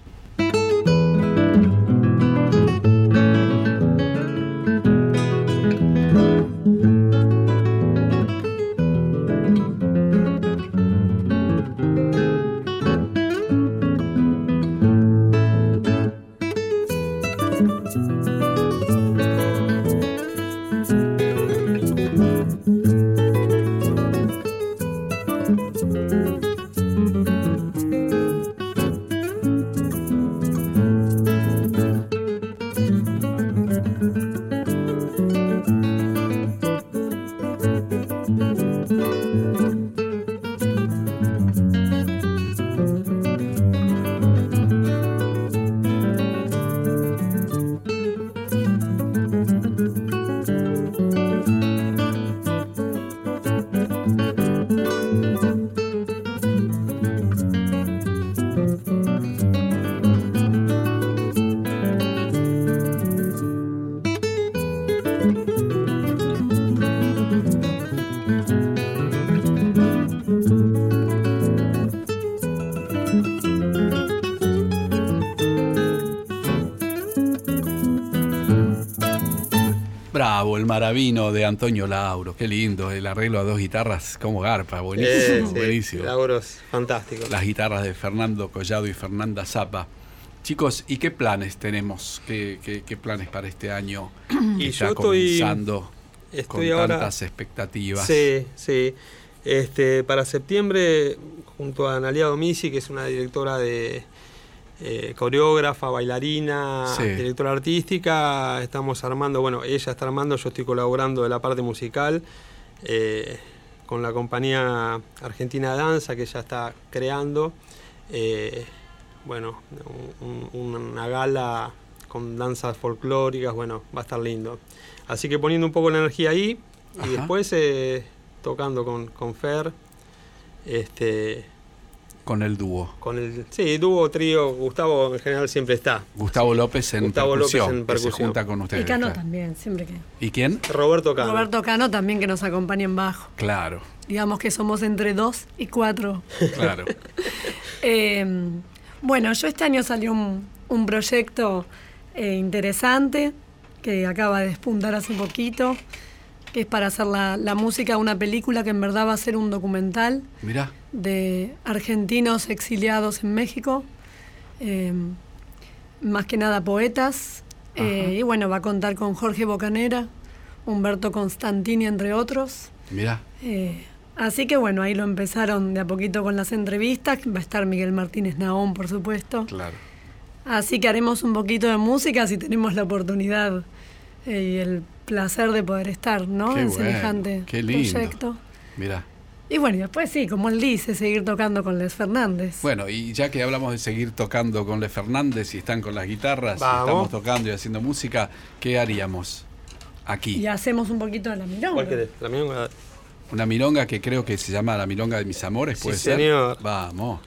S2: El maravino de Antonio Lauro. Qué lindo, el arreglo a dos guitarras como garpa, buenísimo, buenísimo.
S5: Lauros, fantástico.
S2: Las guitarras de Fernando Collado y Fernanda Zapa. Chicos, ¿y qué planes tenemos? ¿Qué, planes para este año?
S5: y yo estoy,
S2: Estoy con tantas expectativas.
S5: Sí, sí. Este, para septiembre, junto a Analia Domisi, que es una directora de eh, coreógrafa, bailarina, directora artística, estamos armando, bueno, ella está armando, yo estoy colaborando de la parte musical. Eh, con la compañía Argentina Danza que ya está creando. Eh, bueno, una gala con danzas folclóricas, bueno, va a estar lindo. Así que poniendo un poco la energía ahí y después tocando con, con Fer. Este,
S2: con el dúo.
S5: Con el, sí, dúo, trío, Gustavo en general siempre está.
S2: Gustavo López en Gustavo percusión, López en percusión. se junta con ustedes.
S4: Y Cano también, siempre que.
S2: ¿Y quién?
S5: Roberto Cano.
S4: Roberto Cano también que nos acompaña en bajo.
S2: Claro.
S4: Digamos que somos entre dos y cuatro.
S2: Claro.
S4: Eh, bueno, yo este año salió un, proyecto eh, interesante que acaba de despuntar hace poquito, que es para hacer la, música de una película que en verdad va a ser un documental de argentinos exiliados en México, eh, más que nada poetas, eh, y bueno, va a contar con Jorge Bocanera, Humberto Constantini, entre otros.
S2: Mira.
S4: Así que bueno, ahí lo empezaron de a poquito con las entrevistas. Va a estar Miguel Martínez Naón, por supuesto.
S2: Claro.
S4: Así que haremos un poquito de música si tenemos la oportunidad eh, y el placer de poder estar, ¿no? en semejante proyecto.
S2: Mira.
S4: Y bueno, después sí, como él dice, seguir tocando con Les Fernández.
S2: Bueno, y ya que hablamos de seguir tocando con Les Fernández y están con las guitarras, y estamos tocando y haciendo música, ¿qué haríamos aquí?
S4: Y hacemos un poquito de la milonga. ¿Cuál
S5: querés? La milonga
S2: una milonga que creo que se llama la milonga de mis amores, ¿puede
S5: sí, Señor.
S2: Vamos.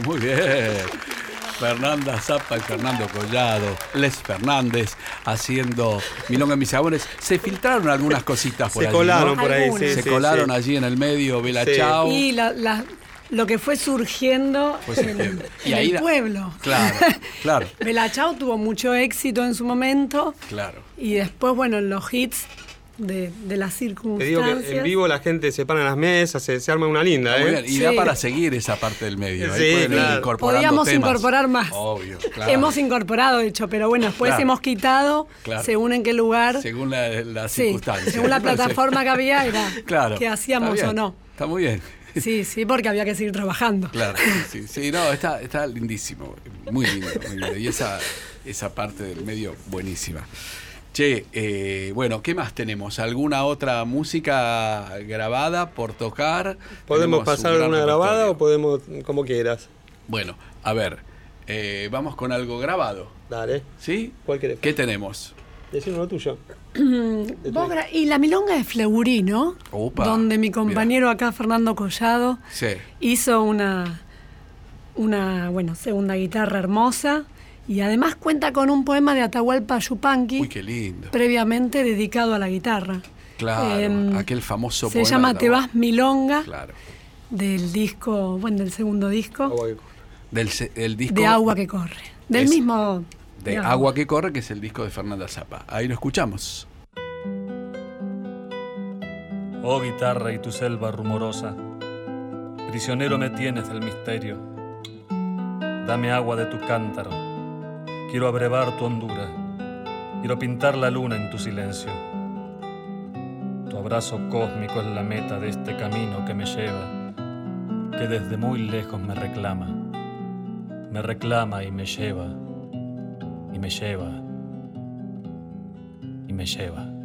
S2: Muy bien. Fernanda Zappa y Fernando Collado, Les Fernández haciendo Milonga en mis sabores. Se filtraron algunas cositas por
S5: Se colaron por ahí, sí,
S2: Se colaron allí en el medio, Bela Chao.
S4: Y la, lo que fue surgiendo, en, el pueblo.
S2: Claro, claro.
S4: Belachao tuvo mucho éxito en su momento.
S2: Claro.
S4: Y después, bueno, los hits de, de las circunstancias.
S5: Te digo que en vivo la gente se para en las mesas, se, arma una linda, ¿eh?
S2: Y da para seguir esa parte del medio.
S5: Sí, claro.
S4: Podríamos incorporar más.
S2: Obvio, claro.
S4: Hemos incorporado, de hecho, pero bueno, después hemos quitado, según en qué lugar.
S2: Según la, circunstancia.
S4: Según la plataforma que había, era claro, que hacíamos o no.
S2: Está muy bien.
S4: Sí, sí, porque había que seguir trabajando.
S2: Claro, sí, sí, no, está, está lindísimo, muy lindo, muy lindo. Y esa, esa parte del medio, buenísima. Che, eh, bueno, ¿qué más tenemos? ¿Alguna otra música grabada por tocar?
S5: ¿Podemos pasar una grabada o podemos, como quieras?
S2: Bueno, a ver, eh, vamos con algo grabado.
S5: Dale.
S2: ¿Sí?
S5: ¿Cuál querés?
S2: ¿Qué tenemos?
S5: Decir uno tuyo.
S4: y la milonga de Fleurí, ¿no? Donde mi compañero acá, Fernando Collado, hizo una, una, bueno, segunda guitarra hermosa y además cuenta con un poema de Atahualpa Yupanqui.
S2: Uy, qué lindo.
S4: Previamente dedicado a la guitarra.
S2: Claro, em, aquel famoso
S4: se llama Te vas milonga. Claro. Del disco, bueno, del segundo disco.
S2: Del el disco.
S4: De Agua que corre. Del mismo.
S2: De Agua que corre, que es el disco de Fernanda Zappa. Ahí lo escuchamos.
S6: Oh guitarra y tu selva rumorosa, prisionero me tienes del misterio. Dame agua de tu cántaro Quiero abrevar tu hondura, quiero pintar la luna en tu silencio. Tu abrazo cósmico es la meta de este camino que me lleva, que desde muy lejos me reclama, me reclama y me lleva, y me lleva, y me lleva.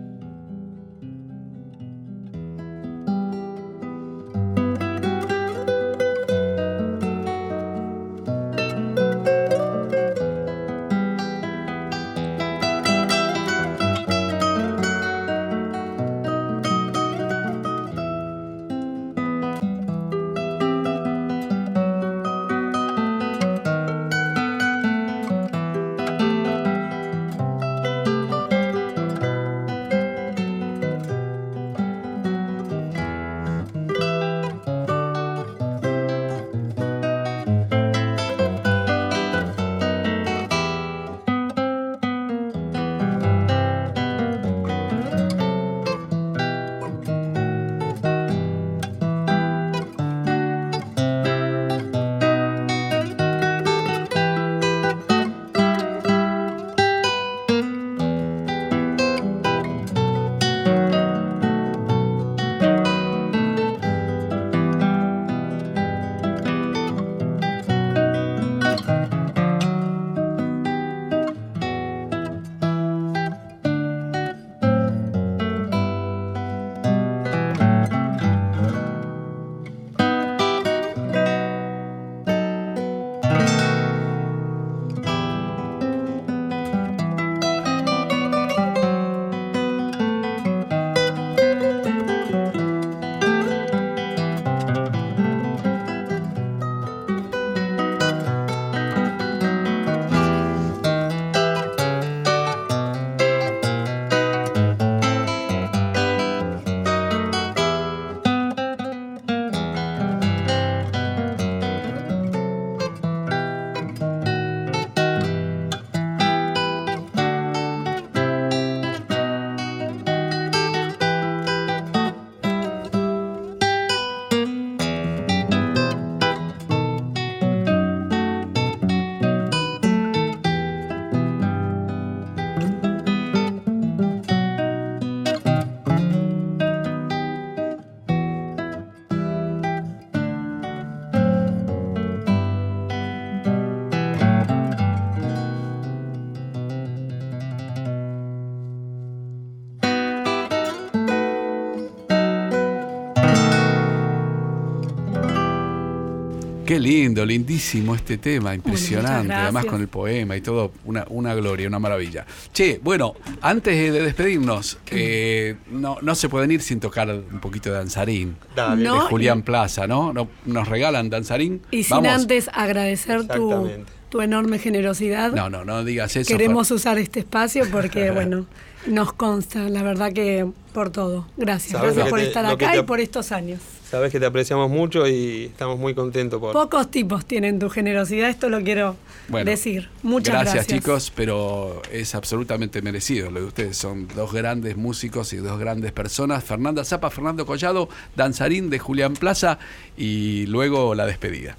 S2: Qué lindo, lindísimo este tema, impresionante, además con el poema y todo, una, una, gloria, una maravilla. Che, bueno, antes de despedirnos, eh, no, no se pueden ir sin tocar un poquito de danzarín
S5: Dale.
S2: de Julián Plaza, ¿no? ¿no? Nos regalan danzarín.
S4: Y sin antes agradecer tu, tu enorme generosidad.
S2: No, no, no digas eso.
S4: Queremos usar este espacio porque, bueno, nos consta, la verdad que por todo. Gracias, gracias por estar acá y por estos años.
S5: Sabes que te apreciamos mucho y estamos muy contentos por...
S4: Pocos tipos tienen tu generosidad, esto lo quiero decir. Muchas
S2: gracias.
S4: Gracias
S2: chicos, pero es absolutamente merecido lo de ustedes. Son dos grandes músicos y dos grandes personas. Fernanda Zapa, Fernando Collado, danzarín de Julián Plaza y luego la despedida.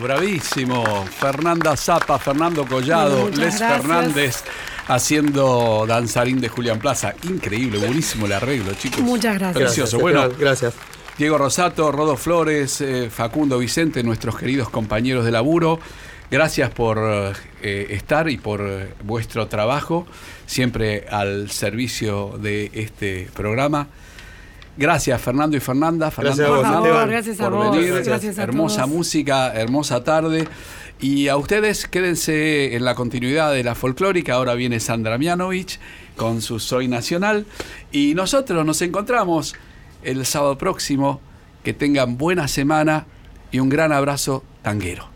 S2: Bravísimo. Fernanda Zapa, Fernando Collado, Les Fernández haciendo danzarín de Julián Plaza. Increíble, buenísimo el arreglo, chicos.
S4: Muchas gracias.
S2: Precioso. bueno,
S5: gracias.
S2: Diego Rosato, Rodo Flores, eh, Facundo Vicente, nuestros queridos compañeros de laburo. Gracias por eh, estar y por eh, vuestro trabajo, siempre al servicio de este programa. Gracias, Fernando y Fernanda.
S4: Fernando gracias a vos, gracias a
S2: hermosa música, hermosa tarde. Y a ustedes quédense en la continuidad de la folclórica. Ahora viene Sandra Mianovich con su Soy Nacional. Y nosotros nos encontramos el sábado próximo. Que tengan buena semana y un gran abrazo tanguero.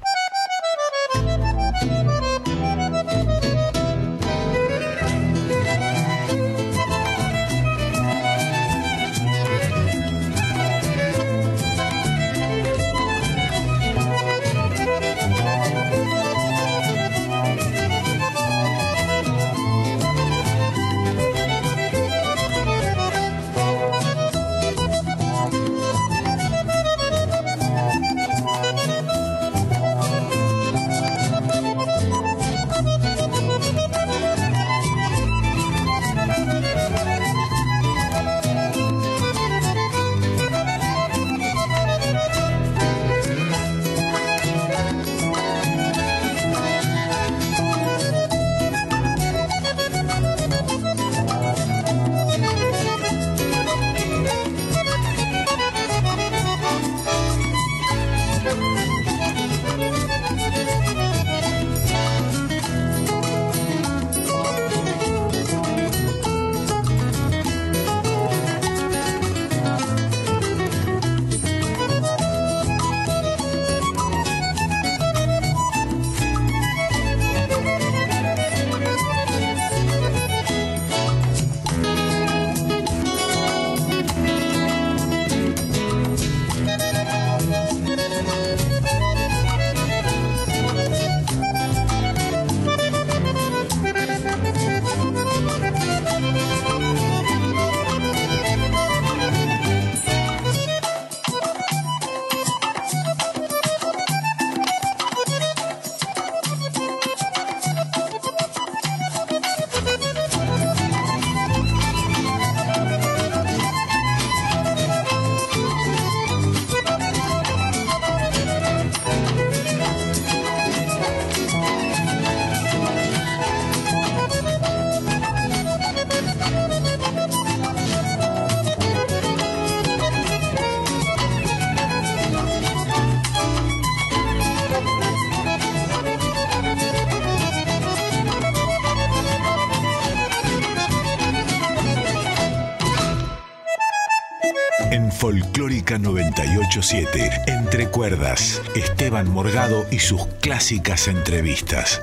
S1: Folclórica 987. Entre cuerdas, Esteban Morgado y sus clásicas entrevistas.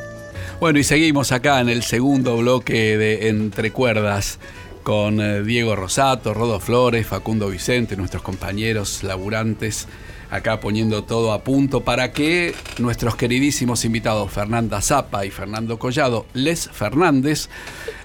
S2: Bueno, y seguimos acá en el segundo bloque de Entre cuerdas con eh, Diego Rosato, Rodo Flores, Facundo Vicente, nuestros compañeros laburantes, acá poniendo todo a punto para que nuestros queridísimos invitados Fernanda Zapa y Fernando Collado, Les Fernández,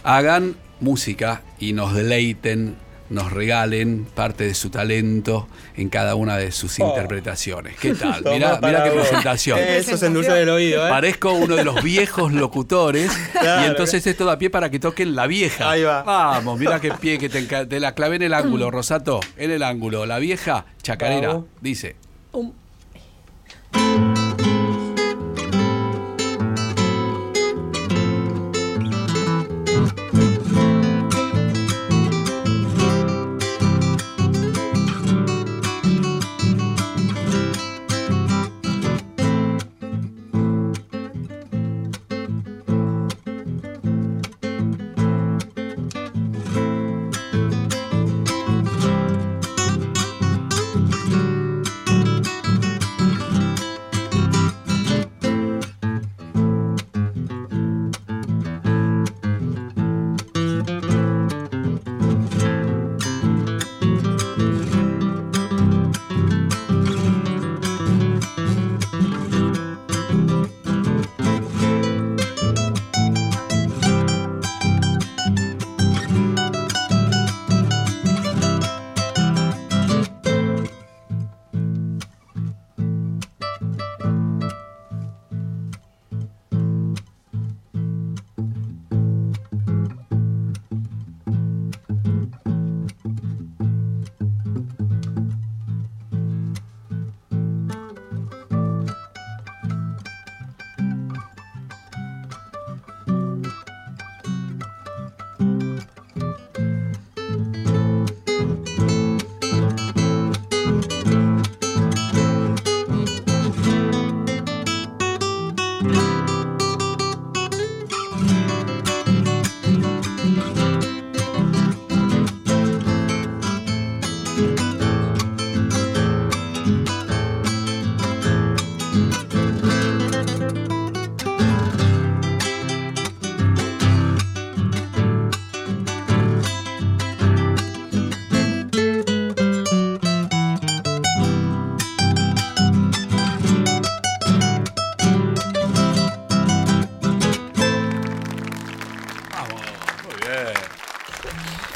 S2: hagan música y nos deleiten nos regalen parte de su talento en cada una de sus oh. interpretaciones. ¿Qué tal? Mira, qué presentación.
S5: Eso se endulza del oído, ¿eh?
S2: Parezco uno de los viejos locutores y entonces esto da pie para que toquen la vieja.
S5: Ahí va.
S2: Vamos, mira qué pie que te, la clave en el ángulo, Rosato, en el ángulo. La vieja chacarera dice.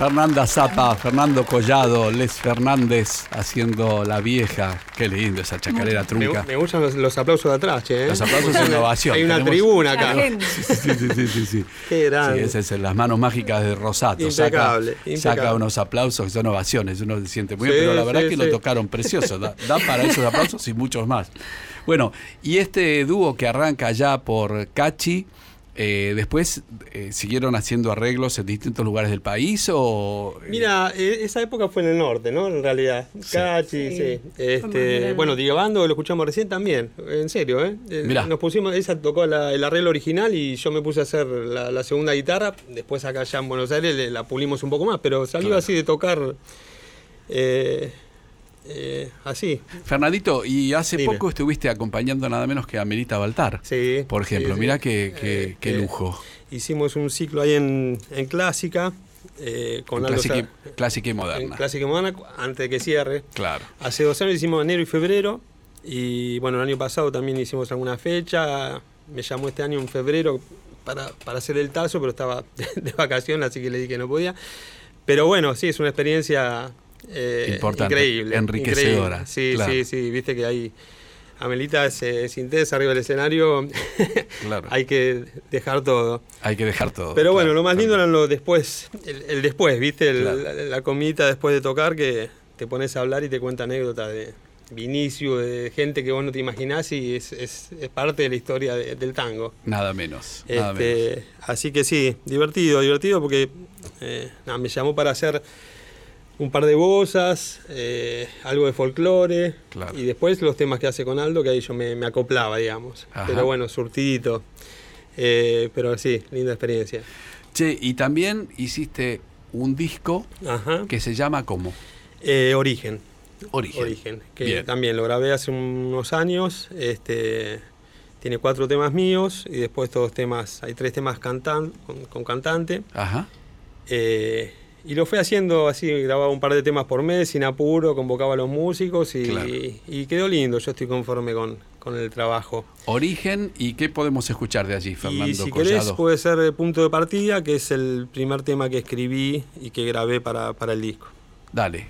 S2: Fernanda Zapa, Fernando Collado, Les Fernández haciendo la vieja. Qué lindo esa chacarera trunca.
S5: Me, gustan los, aplausos de atrás, che.
S2: ¿eh? Los aplausos de innovación.
S5: Hay una tribuna acá.
S2: Sí, sí, sí, sí, sí.
S5: Qué grande.
S2: Sí, esas las manos mágicas de Rosato.
S5: Impecable,
S2: saca, saca unos aplausos que son ovaciones. Uno se siente muy bien, pero la verdad es que lo tocaron precioso. Da, da para esos aplausos y muchos más. Bueno, y este dúo que arranca ya por Cachi. Eh, después eh, siguieron haciendo arreglos en distintos lugares del país o
S5: mira e, esa época fue en el norte no en realidad Cachi sí, Este, bueno Digabando lo escuchamos recién también en serio eh, eh nos pusimos esa tocó el arreglo original y yo me puse a hacer la, segunda guitarra. Después acá ya en Buenos Aires la pulimos un poco más pero salió así de tocar eh, eh, así.
S2: Fernandito, y hace poco estuviste acompañando nada menos que a Melita Baltar.
S5: Sí.
S2: Por ejemplo, mira qué, qué, eh, lujo.
S5: hicimos un ciclo ahí en, Clásica.
S2: Eh, con clásica, clásica, y moderna.
S5: clásica y moderna, antes de que cierre.
S2: Claro.
S5: Hace dos años hicimos enero y febrero. Y bueno, el año pasado también hicimos alguna fecha. Me llamó este año en febrero para, para hacer el tazo, pero estaba de, de vacaciones, así que le dije que no podía. Pero bueno, sí, es una experiencia eh, Importante, increíble.
S2: Enriquecedora.
S5: Sí, sí, sí. Viste que hay. Amelita se, se arriba del escenario. claro. hay que dejar todo.
S2: Hay que dejar todo.
S5: Pero bueno, lo más lindo era lo después. El, después, ¿viste? la, comidita después de tocar que te pones a hablar y te cuenta anécdotas de Vinicio, de gente que vos no te imaginás y es, es, parte de la historia del tango.
S2: Nada menos.
S5: Este, así que sí, divertido, divertido porque eh, me llamó para hacer un par de bozas, eh, algo de folclore y después los temas que hace con Aldo, que ahí yo me, acoplaba, digamos. Pero bueno, surtidito. Eh, pero sí, linda experiencia.
S2: Che, y también hiciste un disco que se llama ¿cómo?
S5: Eh, Origen.
S2: Origen.
S5: Origen. Que también lo grabé hace unos años. Este, tiene cuatro temas míos y después todos temas, hay tres temas cantan, con, cantante.
S2: Ajá.
S5: Y lo fue haciendo así, grababa un par de temas por mes, sin apuro, convocaba a los músicos y, quedó lindo. Yo estoy conforme con, el trabajo.
S2: Origen, ¿y qué podemos escuchar de allí, Fernando? Y
S5: si querés, puede ser el punto de partida, que es el primer tema que escribí y que grabé para, para el disco.
S2: Dale.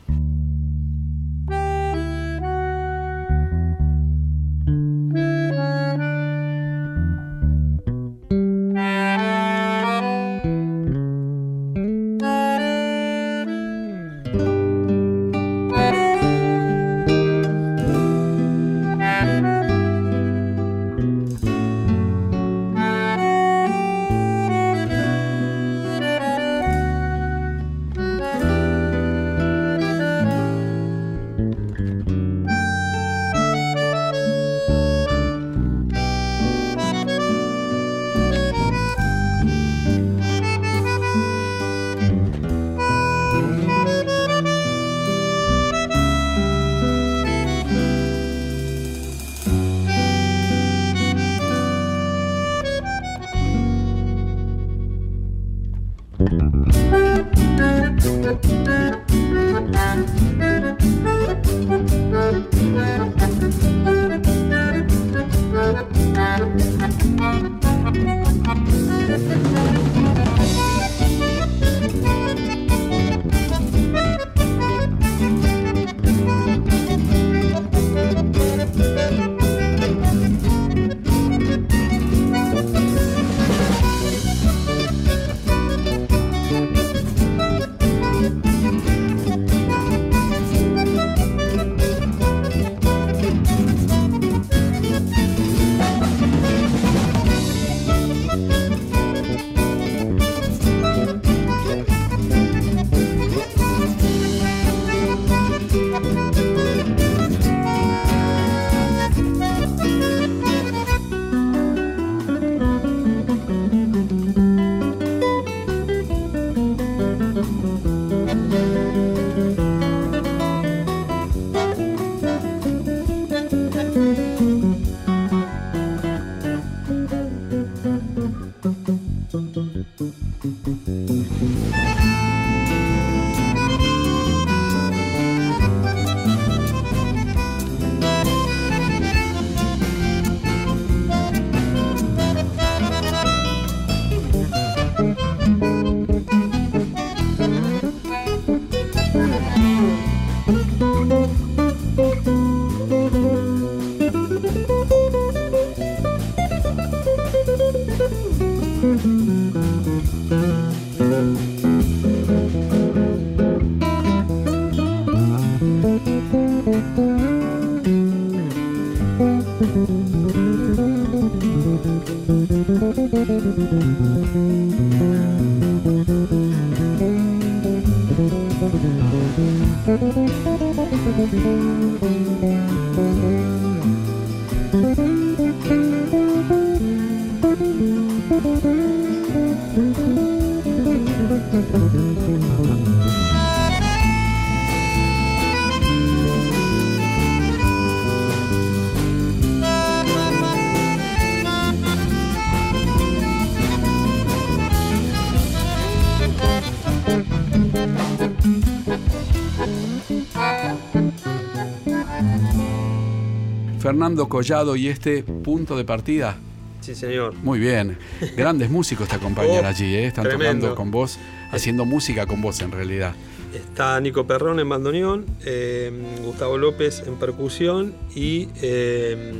S2: Fernando Collado y este punto de partida.
S5: Sí, señor.
S2: Muy bien. Grandes músicos te acompañan oh, allí, ¿eh? están tocando con vos, haciendo música con vos en realidad.
S5: Está Nico Perrón en bandoneón, eh, Gustavo López en percusión y eh,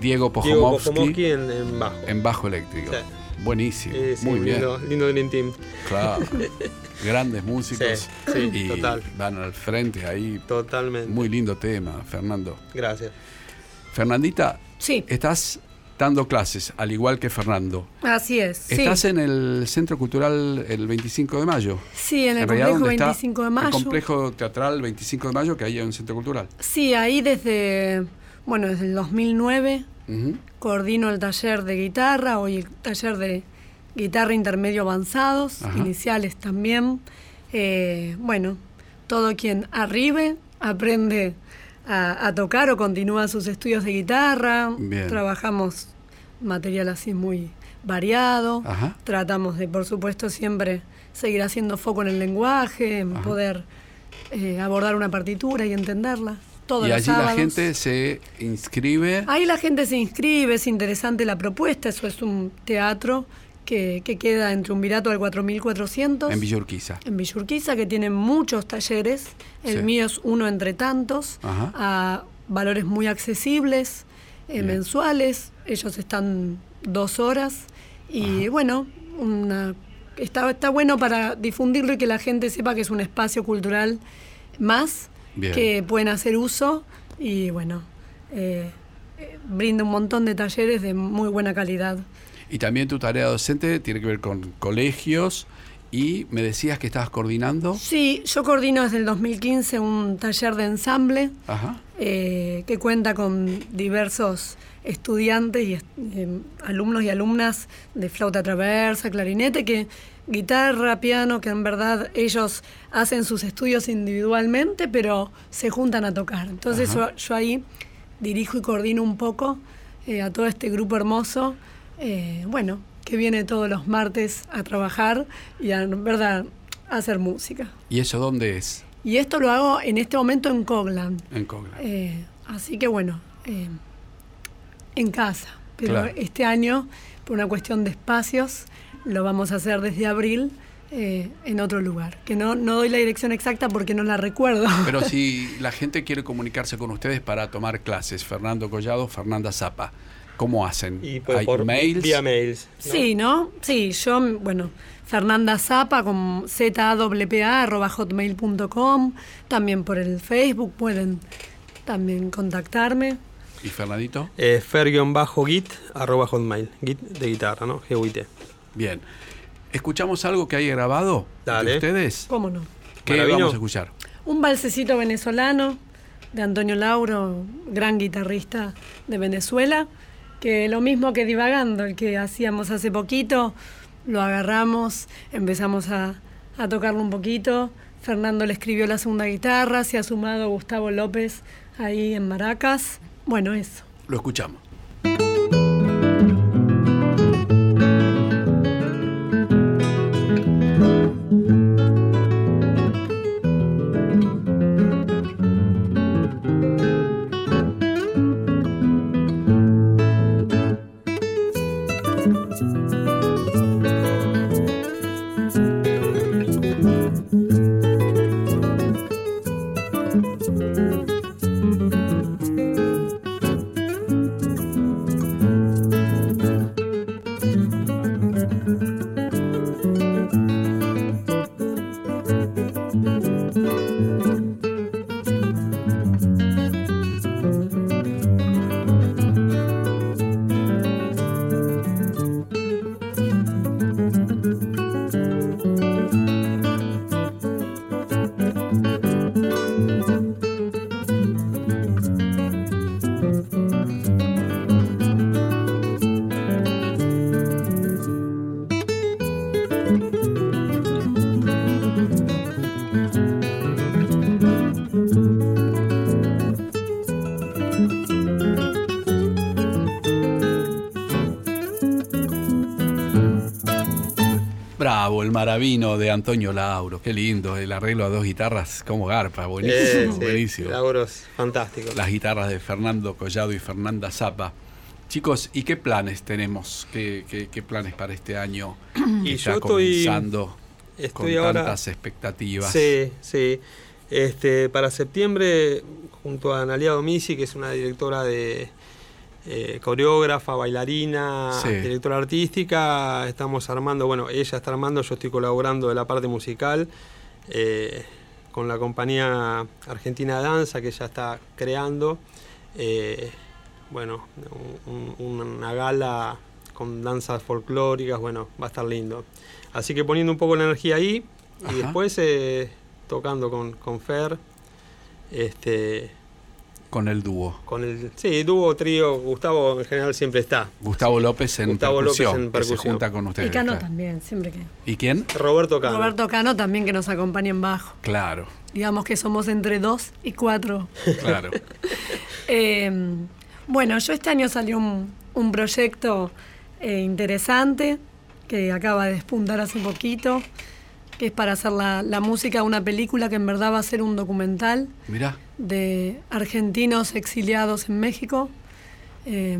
S2: Diego Pojomovsky,
S5: en, bajo.
S2: En bajo eléctrico. Buenísimo. Muy bien.
S5: Lindo, lindo Team.
S2: Claro. Grandes músicos.
S5: Sí, y total.
S2: Van al frente ahí.
S5: Totalmente.
S2: Muy lindo tema, Fernando.
S5: Gracias.
S2: Fernandita.
S4: Sí.
S2: Estás dando clases, al igual que Fernando.
S4: Así es.
S2: Estás en el Centro Cultural el 25 de mayo.
S4: Sí, en el complejo 25 de mayo. El
S2: complejo teatral 25 de mayo que hay en el Centro Cultural.
S4: Sí, ahí desde, bueno, desde el 2009 coordino el taller de guitarra, hoy el taller de guitarra intermedio avanzados, iniciales también. Eh, bueno, todo quien arribe aprende a, tocar o continúa sus estudios de guitarra. Trabajamos material así muy variado. Tratamos de, por supuesto, siempre seguir haciendo foco en el lenguaje, en poder eh, abordar una partitura y entenderla y
S2: allí la gente se inscribe.
S4: Ahí la gente se inscribe, es interesante la propuesta, eso es un teatro que, queda entre un virato al 4400.
S2: En Villurquiza.
S4: En Villurquiza, que tiene muchos talleres. El mío es uno entre tantos, a valores muy accesibles, eh, mensuales. Ellos están dos horas. Y bueno, una, está, está bueno para difundirlo y que la gente sepa que es un espacio cultural más que pueden hacer uso y bueno, eh, brinda un montón de talleres de muy buena calidad.
S2: Y también tu tarea docente tiene que ver con colegios y me decías que estabas coordinando.
S4: Sí, yo coordino desde el 2015 un taller de ensamble eh, que cuenta con diversos estudiantes y eh, alumnos y alumnas de flauta traversa, clarinete, que guitarra, piano, que en verdad ellos hacen sus estudios individualmente, pero se juntan a tocar. Entonces yo, ahí dirijo y coordino un poco eh, a todo este grupo hermoso, eh, bueno, que viene todos los martes a trabajar y a, verdad, a hacer música.
S2: ¿Y eso dónde es?
S4: Y esto lo hago en este momento en Coglan.
S2: En Coglan.
S4: Eh, así que bueno, en casa. Pero este año, por una cuestión de espacios, lo vamos a hacer desde abril eh, en otro lugar. Que no, no doy la dirección exacta porque no la recuerdo.
S2: Pero si la gente quiere comunicarse con ustedes para tomar clases, Fernando Collado, Fernanda Zapa, ¿cómo hacen?
S5: Y ¿Hay por, mails? Vía mails.
S4: Sí, ¿no? Sí, yo, bueno, Fernanda Zapa con hotmail.com también por el Facebook pueden también contactarme.
S2: ¿Y Fernandito?
S5: Eh, fer-git, arroba hotmail, git de guitarra, ¿no? g
S2: Bien. ¿Escuchamos algo que hay grabado de ustedes?
S4: ¿Cómo no?
S2: ¿Qué vamos a escuchar?
S4: Un balsecito venezolano de Antonio Lauro, gran guitarrista de Venezuela, que lo mismo que divagando, el que hacíamos hace poquito, lo agarramos, empezamos a, a tocarlo un poquito. Fernando le escribió la segunda guitarra, se ha sumado Gustavo López ahí en Maracas. Bueno, eso.
S2: Lo escuchamos. Bravo, el maravino de Antonio Lauro, qué lindo, el arreglo a dos guitarras como garpa, buenísimo, buenísimo.
S5: Lauros, fantástico.
S2: Las guitarras de Fernando Collado y Fernanda Zapa. Chicos, ¿y qué planes tenemos? ¿Qué, planes para este año?
S5: y está yo estoy,
S2: comenzando con tantas expectativas.
S5: Sí, sí. Este, para septiembre, junto a Analia Domisi, que es una directora de eh, coreógrafa, bailarina, directora artística, estamos armando, bueno, ella está armando, yo estoy colaborando de la parte musical. Eh, con la compañía Argentina Danza que ella está creando. Eh, bueno, una gala con danzas folclóricas, bueno, va a estar lindo. Así que poniendo un poco la energía ahí y después tocando con, con Fer. Este,
S2: con el dúo.
S5: Con el, sí, dúo, trío, Gustavo en general siempre está.
S2: Gustavo López en Gustavo percusión, López en
S5: percusión.
S2: se junta con ustedes.
S4: Y Cano también, siempre que.
S2: ¿Y quién?
S5: Roberto Cano.
S4: Roberto Cano también que nos acompaña en bajo.
S2: Claro.
S4: Digamos que somos entre dos y cuatro.
S2: Claro.
S4: eh, bueno, yo este año salió un, proyecto eh, interesante que acaba de despuntar hace poquito, que es para hacer la, música de una película que en verdad va a ser un documental de argentinos exiliados en México, eh,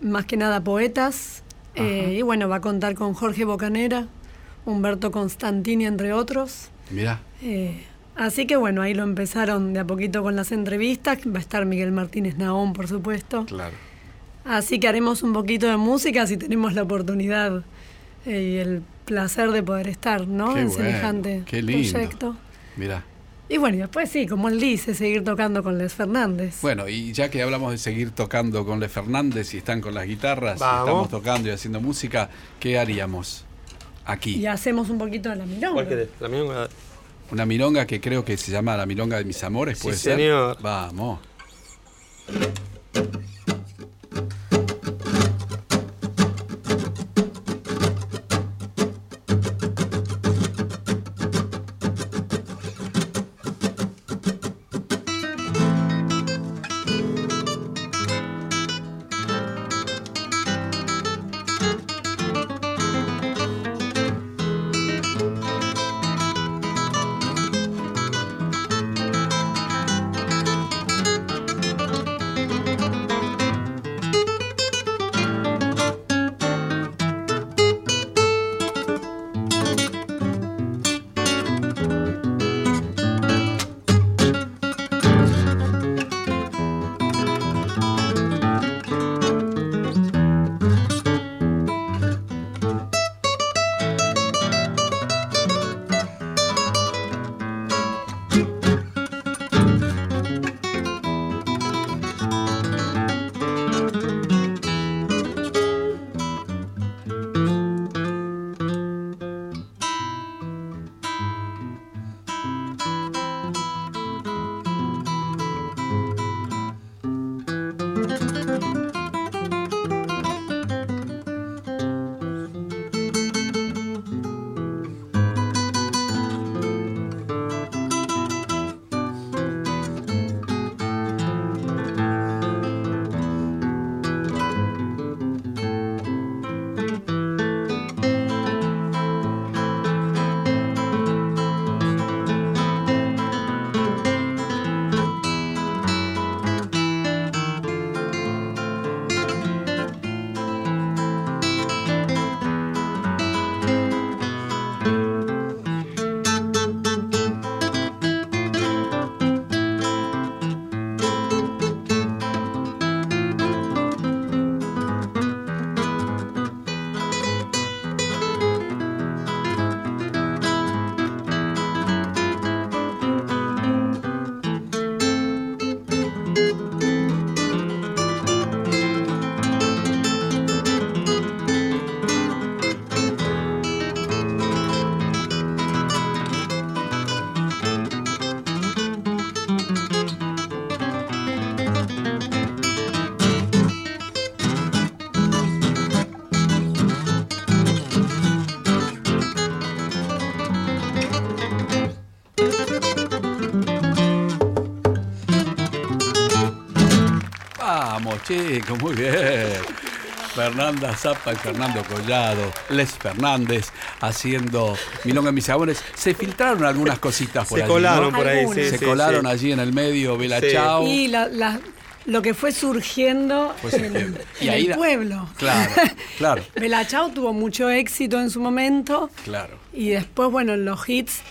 S4: más que nada poetas, eh, y bueno, va a contar con Jorge Bocanera, Humberto Constantini, entre otros.
S2: Mira.
S4: Así que bueno, ahí lo empezaron de a poquito con las entrevistas. Va a estar Miguel Martínez Naón, por supuesto.
S2: Claro.
S4: Así que haremos un poquito de música si tenemos la oportunidad eh, y el placer de poder estar, ¿no?
S2: en
S4: semejante
S2: qué lindo.
S4: proyecto.
S2: Mira.
S4: Y bueno, después sí, como él dice, seguir tocando con Les Fernández.
S2: Bueno, y ya que hablamos de seguir tocando con Les Fernández y están con las guitarras, y estamos tocando y haciendo música, ¿qué haríamos aquí?
S4: Y hacemos un poquito de la milonga. ¿Cuál
S5: querés? La milonga
S2: una milonga que creo que se llama la milonga de mis amores, ¿puede
S5: sí, Señor.
S2: Vamos. Muy bien. Fernanda Zappa y Fernando Collado, Les Fernández haciendo Milonga en mis sabores. Se filtraron algunas cositas por
S5: se Colaron por ahí, sí,
S2: se colaron allí en el medio, Bela Chao.
S4: Y lo que fue surgiendo en, el pueblo.
S2: Claro, claro.
S4: Bela Chao tuvo mucho éxito en su momento.
S2: Claro.
S4: Y después, bueno, en los hits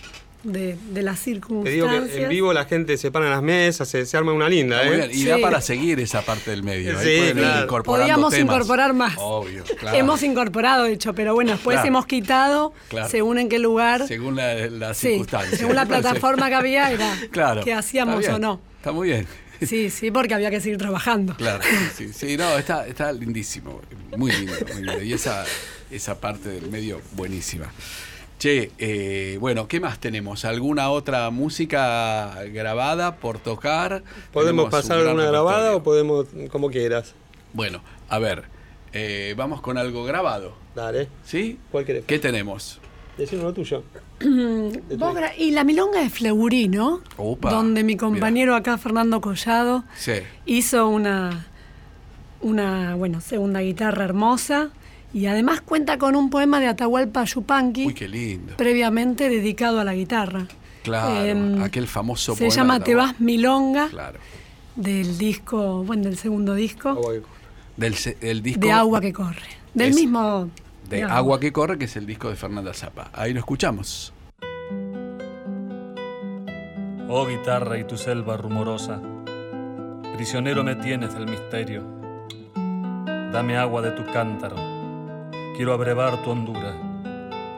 S4: de, de las circunstancias.
S5: Te digo que en vivo la gente se para en las mesas, se, arma una linda, ¿eh?
S2: Y da para seguir esa parte del medio.
S5: Sí, claro.
S4: Podríamos incorporar más.
S2: Obvio, claro.
S4: Hemos incorporado, de hecho, pero bueno, después hemos quitado, según en qué lugar.
S2: Según las circunstancias.
S4: Según la plataforma que había, era claro. que hacíamos o no.
S2: Está muy bien.
S4: Sí, sí, porque había que seguir trabajando.
S2: Claro, sí, sí, no, está, está lindísimo, muy lindo, muy lindo. Y esa, esa parte del medio, buenísima. Che, eh, bueno, ¿qué más tenemos? ¿Alguna otra música grabada por tocar?
S5: ¿Podemos pasar alguna grabada o podemos, como quieras?
S2: Bueno, a ver, eh, vamos con algo grabado.
S5: Dale.
S2: ¿Sí?
S5: ¿Cuál querés?
S2: ¿Qué tenemos?
S5: Decime uno tuyo.
S4: y la milonga de Fleurí, ¿no? Donde mi compañero acá, Fernando Collado, hizo una, una, bueno, segunda guitarra hermosa y además cuenta con un poema de Atahualpa Yupanqui. Previamente dedicado a la guitarra.
S2: Claro, em, aquel famoso
S4: se llama Te vas Milonga. Claro. Del disco, bueno, del segundo disco.
S2: Del el disco.
S4: De Agua que corre. Del mismo.
S2: De Agua que corre, que es el disco de Fernanda Zappa. Ahí lo escuchamos.
S6: Oh guitarra y tu selva rumorosa, prisionero me tienes del misterio. Dame agua de tu cántaro Quiero abrevar tu hondura,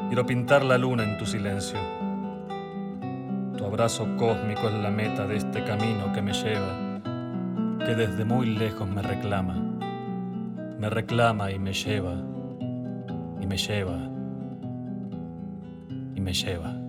S6: quiero pintar la luna en tu silencio. Tu abrazo cósmico es la meta de este camino que me lleva, que desde muy lejos me reclama, me reclama y me lleva, y me lleva, y me lleva.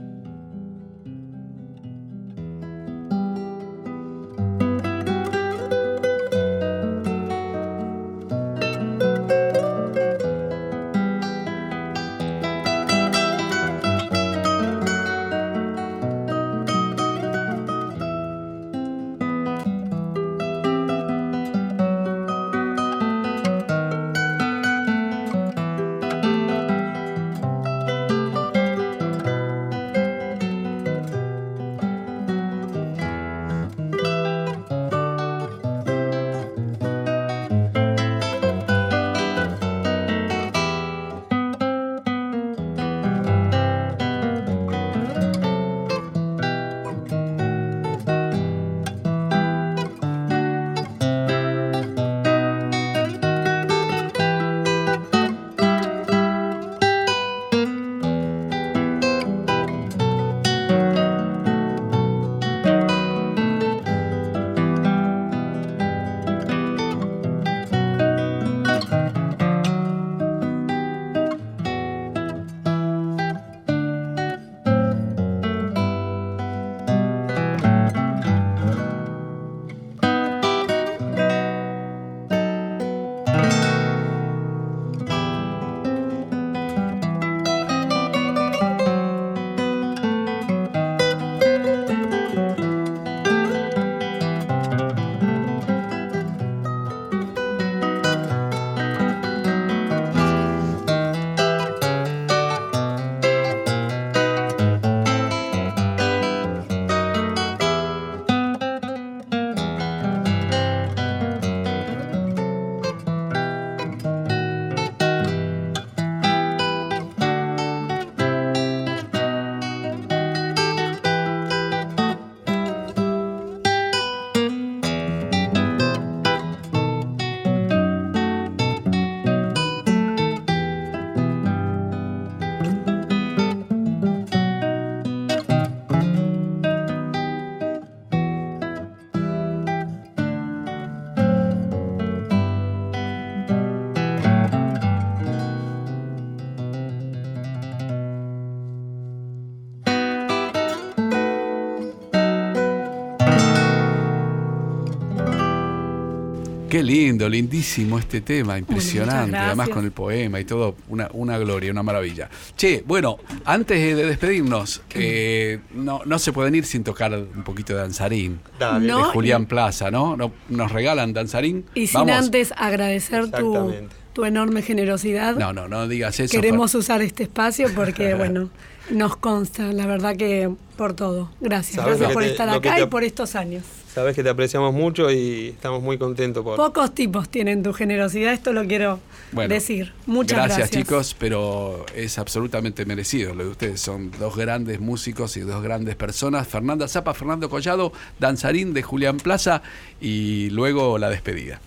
S2: Qué lindo, lindísimo este tema, impresionante, además con el poema y todo, una, una, gloria, una maravilla. Che, bueno, antes de despedirnos, eh, no, no se pueden ir sin tocar un poquito de danzarín de Julián Plaza, ¿no? ¿Nos regalan danzarín?
S4: Y sin antes agradecer tu, tu enorme generosidad.
S2: No, no, no digas eso.
S4: Queremos usar este espacio porque, bueno, nos consta, la verdad que por todo. Gracias, gracias por estar acá y por estos años.
S5: Sabes que te apreciamos mucho y estamos muy contentos por...
S4: Pocos tipos tienen tu generosidad, esto lo quiero decir. Muchas
S2: gracias. Gracias chicos, pero es absolutamente merecido lo de ustedes. Son dos grandes músicos y dos grandes personas. Fernanda Zapa, Fernando Collado, danzarín de Julián Plaza y luego la despedida.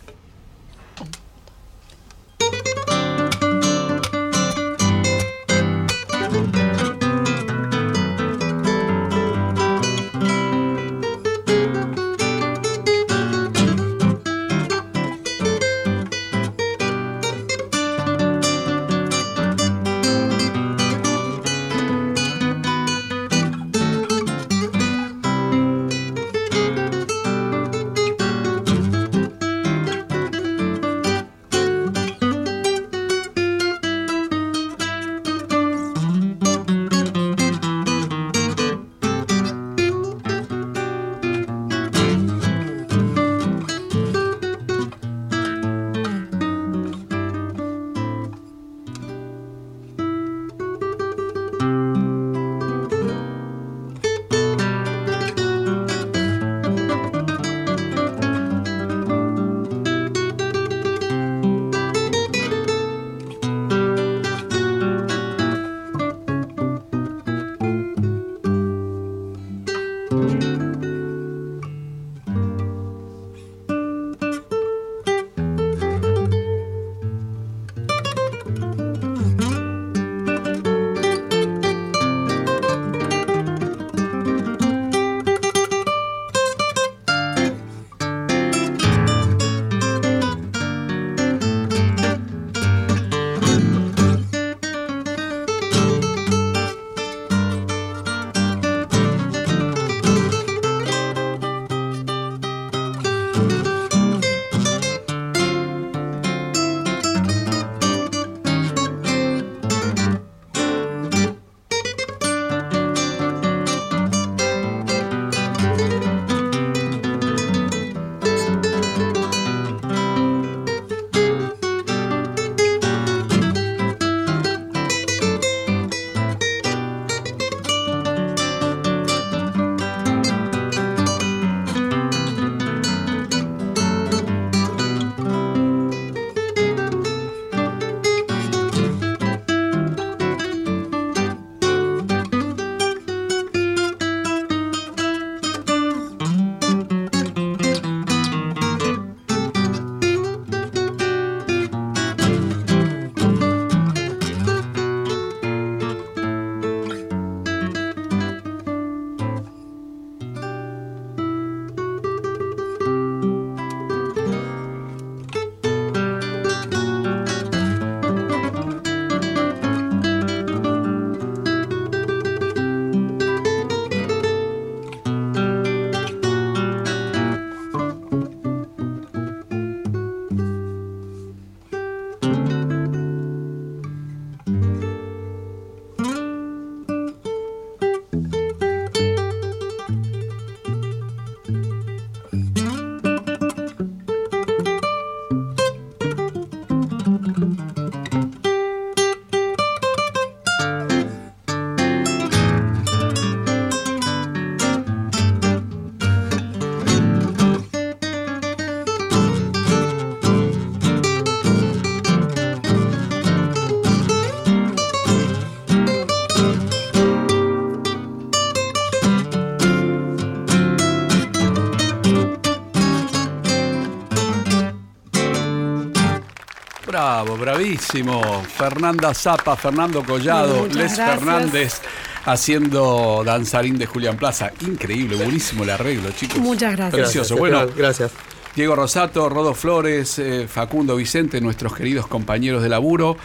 S2: Bravo, bravísimo. Fernanda Zapa, Fernando Collado, Les Fernández haciendo danzarín de Julián Plaza. Increíble, buenísimo el arreglo, chicos.
S4: Muchas gracias.
S2: Precioso.
S5: bueno, gracias.
S2: Diego Rosato, Rodo Flores, eh, Facundo Vicente, nuestros queridos compañeros de laburo.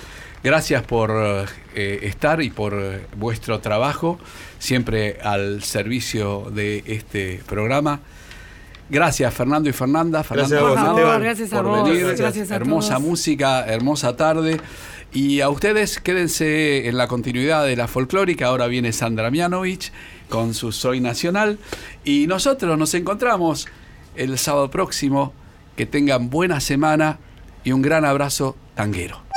S2: Gracias por eh, estar y por eh, vuestro trabajo, siempre al servicio de este programa. Gracias, Fernando y Fernanda.
S5: Fernando, gracias a
S4: vos, gracias a
S2: vos. Gracias. hermosa música, hermosa tarde. Y a ustedes quédense en la continuidad de la folclórica. Ahora viene Sandra Mianovich con su Soy Nacional. Y nosotros nos encontramos el sábado próximo. Que tengan buena semana y un gran abrazo tanguero.